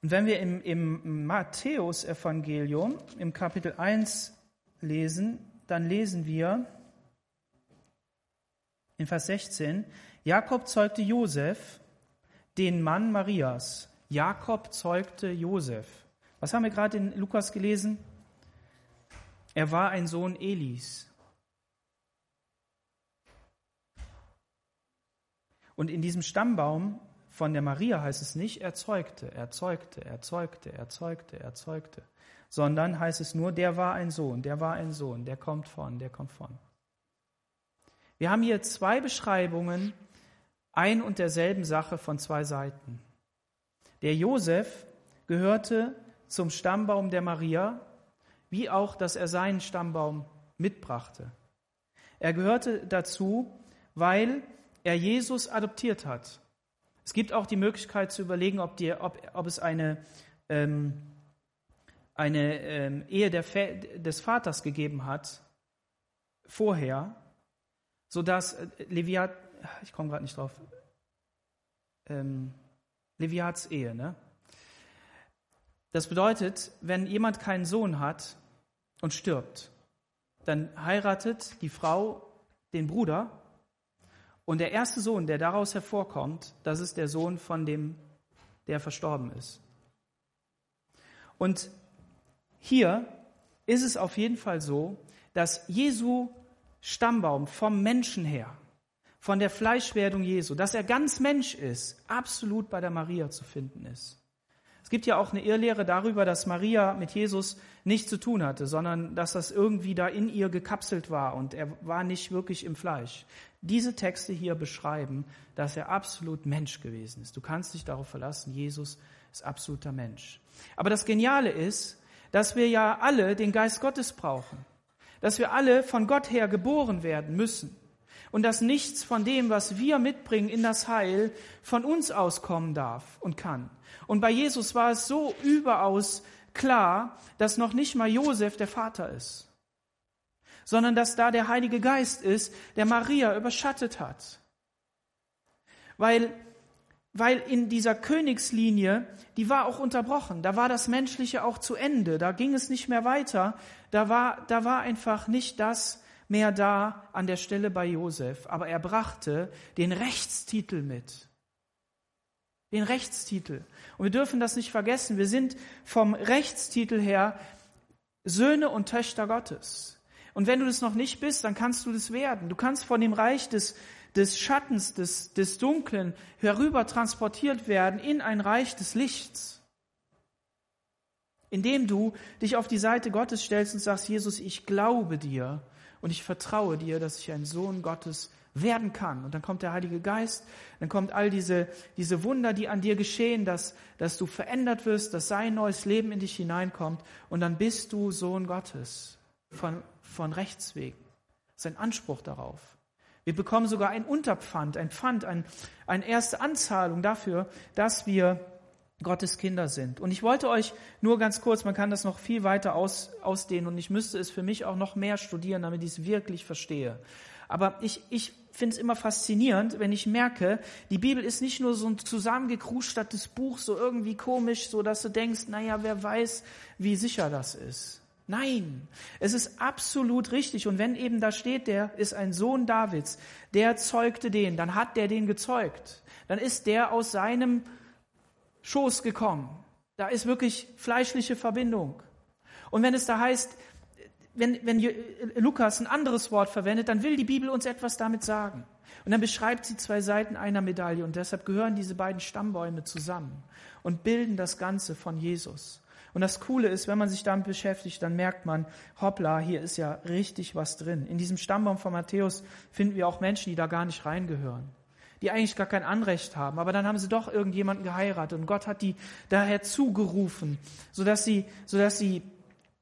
Und wenn wir im, im Matthäus-Evangelium im Kapitel 1 lesen, dann lesen wir in Vers 16, Jakob zeugte Josef, den Mann Marias, Jakob zeugte Josef. Was haben wir gerade in Lukas gelesen? Er war ein Sohn Elis. Und in diesem Stammbaum von der Maria heißt es nicht, er zeugte, er zeugte, er zeugte, er zeugte, er zeugte, sondern heißt es nur, der war ein Sohn, der war ein Sohn, der kommt von, der kommt von. Wir haben hier zwei Beschreibungen ein und derselben Sache von zwei Seiten. Der Josef gehörte zum Stammbaum der Maria, wie auch, dass er seinen Stammbaum mitbrachte. Er gehörte dazu, weil er Jesus adoptiert hat. Es gibt auch die Möglichkeit zu überlegen, ob, die, ob, ob es eine, ähm, eine ähm, Ehe des Vaters gegeben hat, vorher, sodass äh, Leviat, ich komme gerade nicht drauf, ähm, Leviats Ehe, ne? Das bedeutet, wenn jemand keinen Sohn hat und stirbt, dann heiratet die Frau den Bruder und der erste Sohn, der daraus hervorkommt, das ist der Sohn von dem, der verstorben ist. Und hier ist es auf jeden Fall so, dass Jesu Stammbaum vom Menschen her, von der Fleischwerdung Jesu, dass er ganz Mensch ist, absolut bei der Maria zu finden ist. Es gibt ja auch eine Irrlehre darüber, dass Maria mit Jesus nichts zu tun hatte, sondern dass das irgendwie da in ihr gekapselt war und er war nicht wirklich im Fleisch. Diese Texte hier beschreiben, dass er absolut Mensch gewesen ist. Du kannst dich darauf verlassen, Jesus ist absoluter Mensch. Aber das Geniale ist, dass wir ja alle den Geist Gottes brauchen, dass wir alle von Gott her geboren werden müssen und dass nichts von dem, was wir mitbringen in das Heil, von uns auskommen darf und kann. Und bei Jesus war es so überaus klar, dass noch nicht mal Josef der Vater ist, sondern dass da der Heilige Geist ist, der Maria überschattet hat. Weil weil in dieser Königslinie, die war auch unterbrochen. Da war das Menschliche auch zu Ende. Da ging es nicht mehr weiter. Da war, da war einfach nicht das mehr da an der Stelle bei Josef. Aber er brachte den Rechtstitel mit. Den Rechtstitel. Und wir dürfen das nicht vergessen. Wir sind vom Rechtstitel her Söhne und Töchter Gottes. Und wenn du das noch nicht bist, dann kannst du das werden. Du kannst von dem Reich des des Schattens, des, des Dunklen herüber transportiert werden in ein Reich des Lichts. Indem du dich auf die Seite Gottes stellst und sagst, Jesus, ich glaube dir und ich vertraue dir, dass ich ein Sohn Gottes werden kann. Und dann kommt der Heilige Geist, dann kommt all diese, diese Wunder, die an dir geschehen, dass, dass du verändert wirst, dass sein neues Leben in dich hineinkommt und dann bist du Sohn Gottes von, von Rechts wegen. Das ist ein Anspruch darauf. Wir bekommen sogar ein Unterpfand, ein Pfand, ein, eine erste Anzahlung dafür, dass wir Gottes Kinder sind. Und ich wollte euch nur ganz kurz, man kann das noch viel weiter aus, ausdehnen und ich müsste es für mich auch noch mehr studieren, damit ich es wirklich verstehe. Aber ich, ich finde es immer faszinierend, wenn ich merke, die Bibel ist nicht nur so ein zusammengekruschttertes Buch, so irgendwie komisch, so dass du denkst, naja, wer weiß, wie sicher das ist. Nein, es ist absolut richtig. Und wenn eben da steht, der ist ein Sohn Davids, der zeugte den, dann hat der den gezeugt. Dann ist der aus seinem Schoß gekommen. Da ist wirklich fleischliche Verbindung. Und wenn es da heißt, wenn, wenn Lukas ein anderes Wort verwendet, dann will die Bibel uns etwas damit sagen. Und dann beschreibt sie zwei Seiten einer Medaille und deshalb gehören diese beiden Stammbäume zusammen und bilden das Ganze von Jesus. Und das Coole ist, wenn man sich damit beschäftigt, dann merkt man, hoppla, hier ist ja richtig was drin. In diesem Stammbaum von Matthäus finden wir auch Menschen, die da gar nicht reingehören, die eigentlich gar kein Anrecht haben, aber dann haben sie doch irgendjemanden geheiratet und Gott hat die daher zugerufen, sodass sie, sodass sie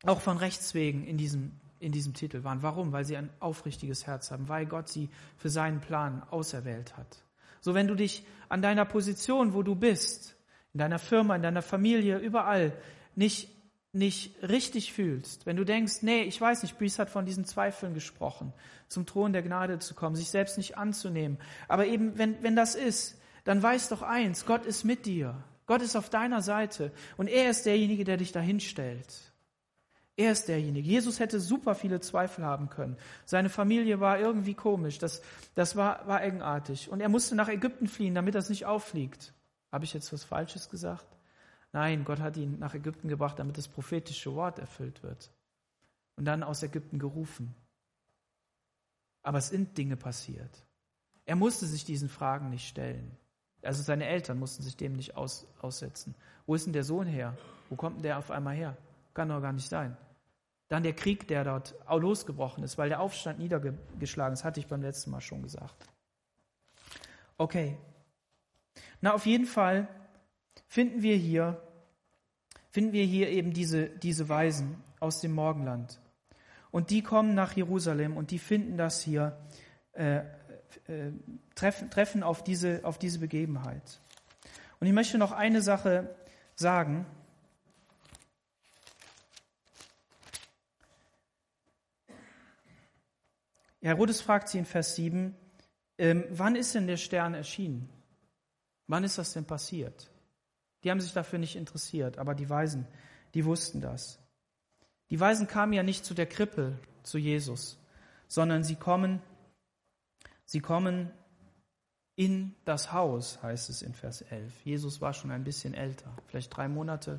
auch von Rechts wegen in diesem, in diesem Titel waren. Warum? Weil sie ein aufrichtiges Herz haben, weil Gott sie für seinen Plan auserwählt hat. So, wenn du dich an deiner Position, wo du bist, in deiner Firma, in deiner Familie, überall nicht, nicht richtig fühlst, wenn du denkst, nee, ich weiß nicht, Brees hat von diesen Zweifeln gesprochen, zum Thron der Gnade zu kommen, sich selbst nicht anzunehmen. Aber eben, wenn, wenn das ist, dann weiß doch eins, Gott ist mit dir. Gott ist auf deiner Seite und er ist derjenige, der dich dahin stellt. Er ist derjenige. Jesus hätte super viele Zweifel haben können. Seine Familie war irgendwie komisch. Das, das war, war eigenartig. Und er musste nach Ägypten fliehen, damit das nicht auffliegt. Habe ich jetzt was Falsches gesagt? Nein, Gott hat ihn nach Ägypten gebracht, damit das prophetische Wort erfüllt wird. Und dann aus Ägypten gerufen. Aber es sind Dinge passiert. Er musste sich diesen Fragen nicht stellen. Also seine Eltern mussten sich dem nicht aus, aussetzen. Wo ist denn der Sohn her? Wo kommt denn der auf einmal her? Kann doch gar nicht sein. Dann der Krieg, der dort losgebrochen ist, weil der Aufstand niedergeschlagen ist, hatte ich beim letzten Mal schon gesagt. Okay. Na, auf jeden Fall finden wir hier, finden wir hier eben diese, diese Weisen aus dem Morgenland. Und die kommen nach Jerusalem und die finden das hier, äh, äh, treffen, treffen auf, diese, auf diese Begebenheit. Und ich möchte noch eine Sache sagen. Herodes fragt sie in Vers 7, ähm, wann ist denn der Stern erschienen? Wann ist das denn passiert? Die haben sich dafür nicht interessiert, aber die Weisen, die wussten das. Die Weisen kamen ja nicht zu der Krippe, zu Jesus, sondern sie kommen, sie kommen in das Haus, heißt es in Vers 11. Jesus war schon ein bisschen älter, vielleicht drei Monate.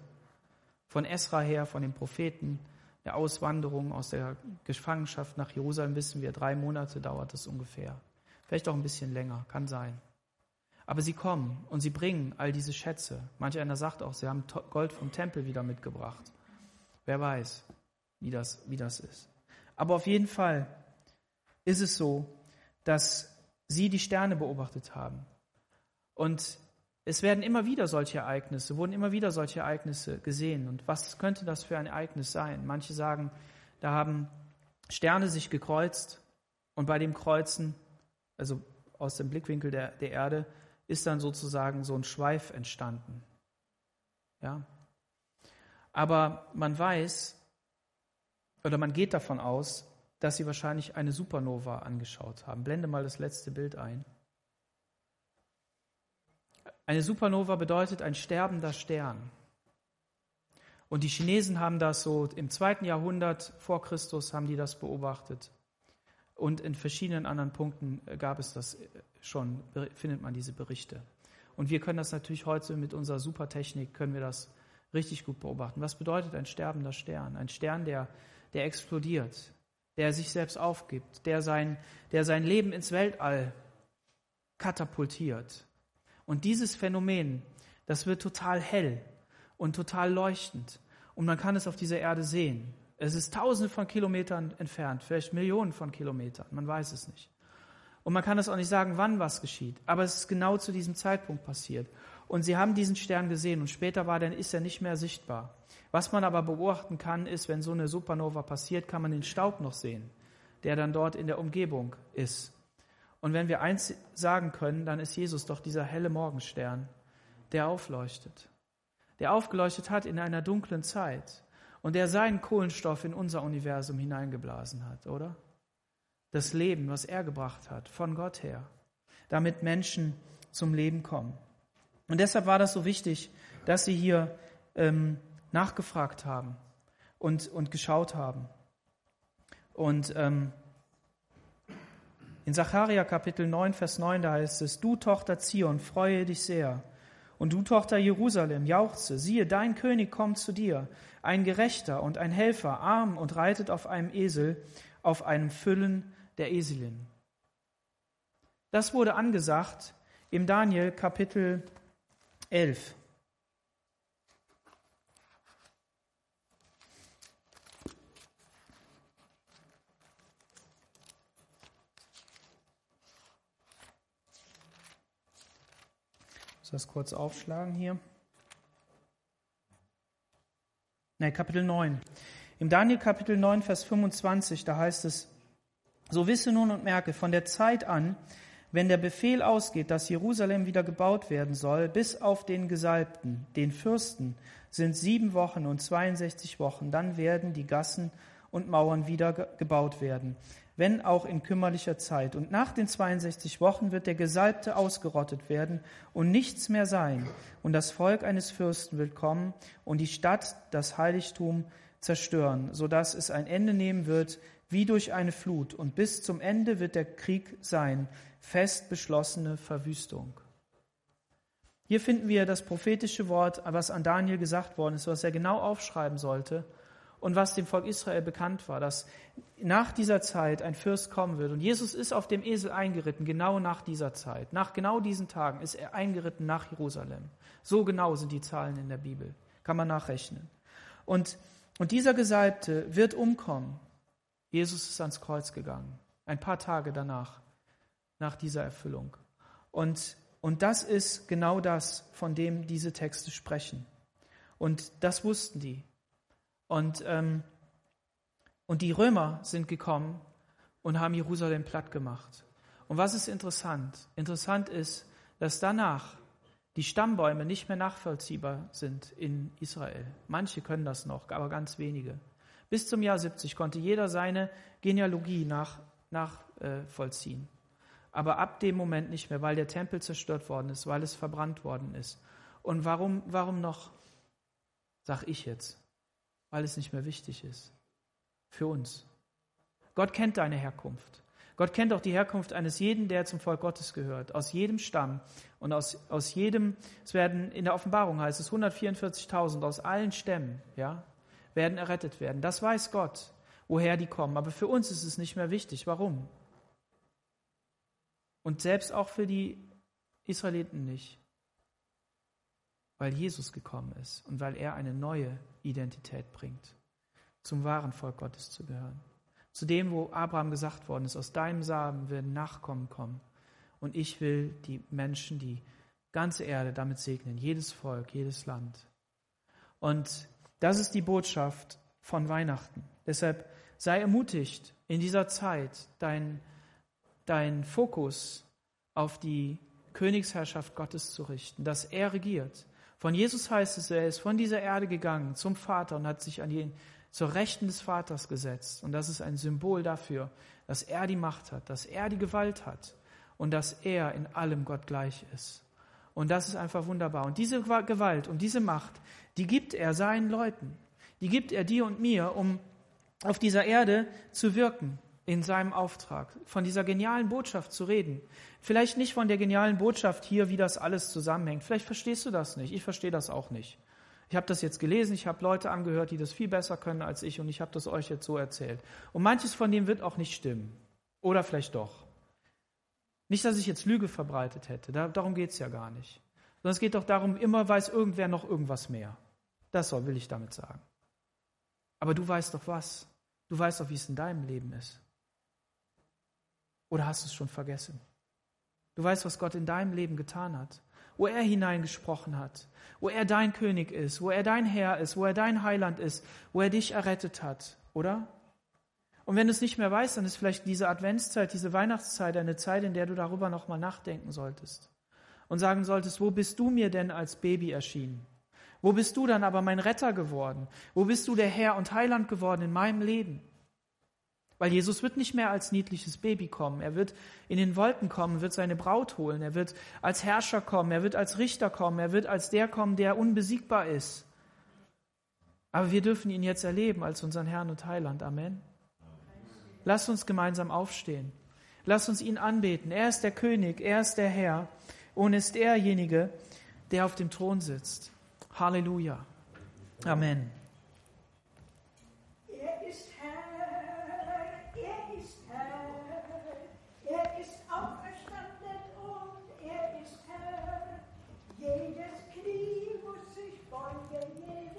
Von Esra her, von den Propheten, der Auswanderung aus der Gefangenschaft nach Jerusalem wissen wir, drei Monate dauert es ungefähr. Vielleicht auch ein bisschen länger, kann sein. Aber sie kommen und sie bringen all diese Schätze. Manch einer sagt auch, sie haben Gold vom Tempel wieder mitgebracht. Wer weiß, wie das, wie das ist. Aber auf jeden Fall ist es so, dass sie die Sterne beobachtet haben. Und es werden immer wieder solche Ereignisse, wurden immer wieder solche Ereignisse gesehen. Und was könnte das für ein Ereignis sein? Manche sagen, da haben Sterne sich gekreuzt und bei dem Kreuzen, also aus dem Blickwinkel der, der Erde, ist dann sozusagen so ein Schweif entstanden. Ja. Aber man weiß oder man geht davon aus, dass sie wahrscheinlich eine Supernova angeschaut haben. Blende mal das letzte Bild ein. Eine Supernova bedeutet ein sterbender Stern. Und die Chinesen haben das so im zweiten Jahrhundert vor Christus haben die das beobachtet. Und in verschiedenen anderen Punkten gab es das schon, findet man diese Berichte. Und wir können das natürlich heute mit unserer Supertechnik, können wir das richtig gut beobachten. Was bedeutet ein sterbender Stern? Ein Stern, der, der explodiert, der sich selbst aufgibt, der sein, der sein Leben ins Weltall katapultiert. Und dieses Phänomen, das wird total hell und total leuchtend. Und man kann es auf dieser Erde sehen. Es ist tausende von Kilometern entfernt, vielleicht Millionen von Kilometern, man weiß es nicht. Und man kann es auch nicht sagen, wann was geschieht, aber es ist genau zu diesem Zeitpunkt passiert. Und sie haben diesen Stern gesehen und später war, dann ist er nicht mehr sichtbar. Was man aber beobachten kann, ist, wenn so eine Supernova passiert, kann man den Staub noch sehen, der dann dort in der Umgebung ist. Und wenn wir eins sagen können, dann ist Jesus doch dieser helle Morgenstern, der aufleuchtet, der aufgeleuchtet hat in einer dunklen Zeit und der seinen Kohlenstoff in unser Universum hineingeblasen hat, oder? Das Leben, was er gebracht hat, von Gott her, damit Menschen zum Leben kommen. Und deshalb war das so wichtig, dass sie hier ähm, nachgefragt haben und, und geschaut haben. Und ähm, in Sacharja Kapitel 9, Vers 9, da heißt es, du Tochter Zion, freue dich sehr. Und du Tochter Jerusalem, jauchze, siehe, dein König kommt zu dir, ein Gerechter und ein Helfer, arm und reitet auf einem Esel, auf einem Füllen der Eselin. Das wurde angesagt im Daniel Kapitel 11. das kurz aufschlagen hier. Nein, Kapitel 9. Im Daniel Kapitel 9, Vers 25, da heißt es, so wisse nun und merke, von der Zeit an, wenn der Befehl ausgeht, dass Jerusalem wieder gebaut werden soll, bis auf den Gesalbten, den Fürsten, sind sieben Wochen und 62 Wochen, dann werden die Gassen und Mauern wieder gebaut werden wenn auch in kümmerlicher Zeit. Und nach den 62 Wochen wird der Gesalbte ausgerottet werden und nichts mehr sein. Und das Volk eines Fürsten wird kommen und die Stadt, das Heiligtum zerstören, sodass es ein Ende nehmen wird wie durch eine Flut. Und bis zum Ende wird der Krieg sein, fest beschlossene Verwüstung. Hier finden wir das prophetische Wort, was an Daniel gesagt worden ist, was er genau aufschreiben sollte und was dem Volk Israel bekannt war, dass nach dieser Zeit ein Fürst kommen wird. Und Jesus ist auf dem Esel eingeritten, genau nach dieser Zeit. Nach genau diesen Tagen ist er eingeritten nach Jerusalem. So genau sind die Zahlen in der Bibel. Kann man nachrechnen. Und, und dieser Gesalbte wird umkommen. Jesus ist ans Kreuz gegangen. Ein paar Tage danach, nach dieser Erfüllung. Und, und das ist genau das, von dem diese Texte sprechen. Und das wussten die. Und, ähm, und die Römer sind gekommen und haben Jerusalem platt gemacht. Und was ist interessant? Interessant ist, dass danach die Stammbäume nicht mehr nachvollziehbar sind in Israel. Manche können das noch, aber ganz wenige. Bis zum Jahr 70 konnte jeder seine Genealogie nachvollziehen. Nach, äh, aber ab dem Moment nicht mehr, weil der Tempel zerstört worden ist, weil es verbrannt worden ist. Und warum, warum noch, sag ich jetzt? Weil es nicht mehr wichtig ist. Für uns. Gott kennt deine Herkunft. Gott kennt auch die Herkunft eines jeden, der zum Volk Gottes gehört, aus jedem Stamm und aus, aus jedem, es werden in der Offenbarung heißt es 144.000 aus allen Stämmen, ja, werden errettet werden. Das weiß Gott, woher die kommen. Aber für uns ist es nicht mehr wichtig. Warum? Und selbst auch für die Israeliten nicht. Weil Jesus gekommen ist und weil er eine neue Identität bringt, zum wahren Volk Gottes zu gehören. Zu dem, wo Abraham gesagt worden ist, aus deinem Samen werden Nachkommen kommen. Und ich will die Menschen, die ganze Erde damit segnen, jedes Volk, jedes Land. Und das ist die Botschaft von Weihnachten. Deshalb sei ermutigt, in dieser Zeit dein, dein Fokus auf die Königsherrschaft Gottes zu richten, dass er regiert. Von Jesus heißt es, er ist von dieser Erde gegangen zum Vater und hat sich an die, zur Rechten des Vaters gesetzt. Und das ist ein Symbol dafür, dass er die Macht hat, dass er die Gewalt hat und dass er in allem Gott gleich ist. Und das ist einfach wunderbar. Und diese Gewalt und diese Macht, die gibt er seinen Leuten. Die gibt er dir und mir, um auf dieser Erde zu wirken in seinem Auftrag, von dieser genialen Botschaft zu reden. Vielleicht nicht von der genialen Botschaft hier, wie das alles zusammenhängt. Vielleicht verstehst du das nicht. Ich verstehe das auch nicht. Ich habe das jetzt gelesen, ich habe Leute angehört, die das viel besser können als ich und ich habe das euch jetzt so erzählt. Und manches von dem wird auch nicht stimmen. Oder vielleicht doch. Nicht, dass ich jetzt Lüge verbreitet hätte, darum geht es ja gar nicht. Sondern es geht doch darum, immer weiß irgendwer noch irgendwas mehr. Das soll, will ich damit sagen. Aber du weißt doch was. Du weißt doch, wie es in deinem Leben ist. Oder hast du es schon vergessen? Du weißt, was Gott in deinem Leben getan hat, wo er hineingesprochen hat, wo er dein König ist, wo er dein Herr ist, wo er dein Heiland ist, wo er dich errettet hat, oder? Und wenn du es nicht mehr weißt, dann ist vielleicht diese Adventszeit, diese Weihnachtszeit eine Zeit, in der du darüber nochmal nachdenken solltest und sagen solltest, wo bist du mir denn als Baby erschienen? Wo bist du dann aber mein Retter geworden? Wo bist du der Herr und Heiland geworden in meinem Leben? Weil Jesus wird nicht mehr als niedliches Baby kommen. Er wird in den Wolken kommen, wird seine Braut holen. Er wird als Herrscher kommen. Er wird als Richter kommen. Er wird als der kommen, der unbesiegbar ist. Aber wir dürfen ihn jetzt erleben als unseren Herrn und Heiland. Amen. Lasst uns gemeinsam aufstehen. Lasst uns ihn anbeten. Er ist der König, er ist der Herr und ist derjenige, der auf dem Thron sitzt. Halleluja. Amen.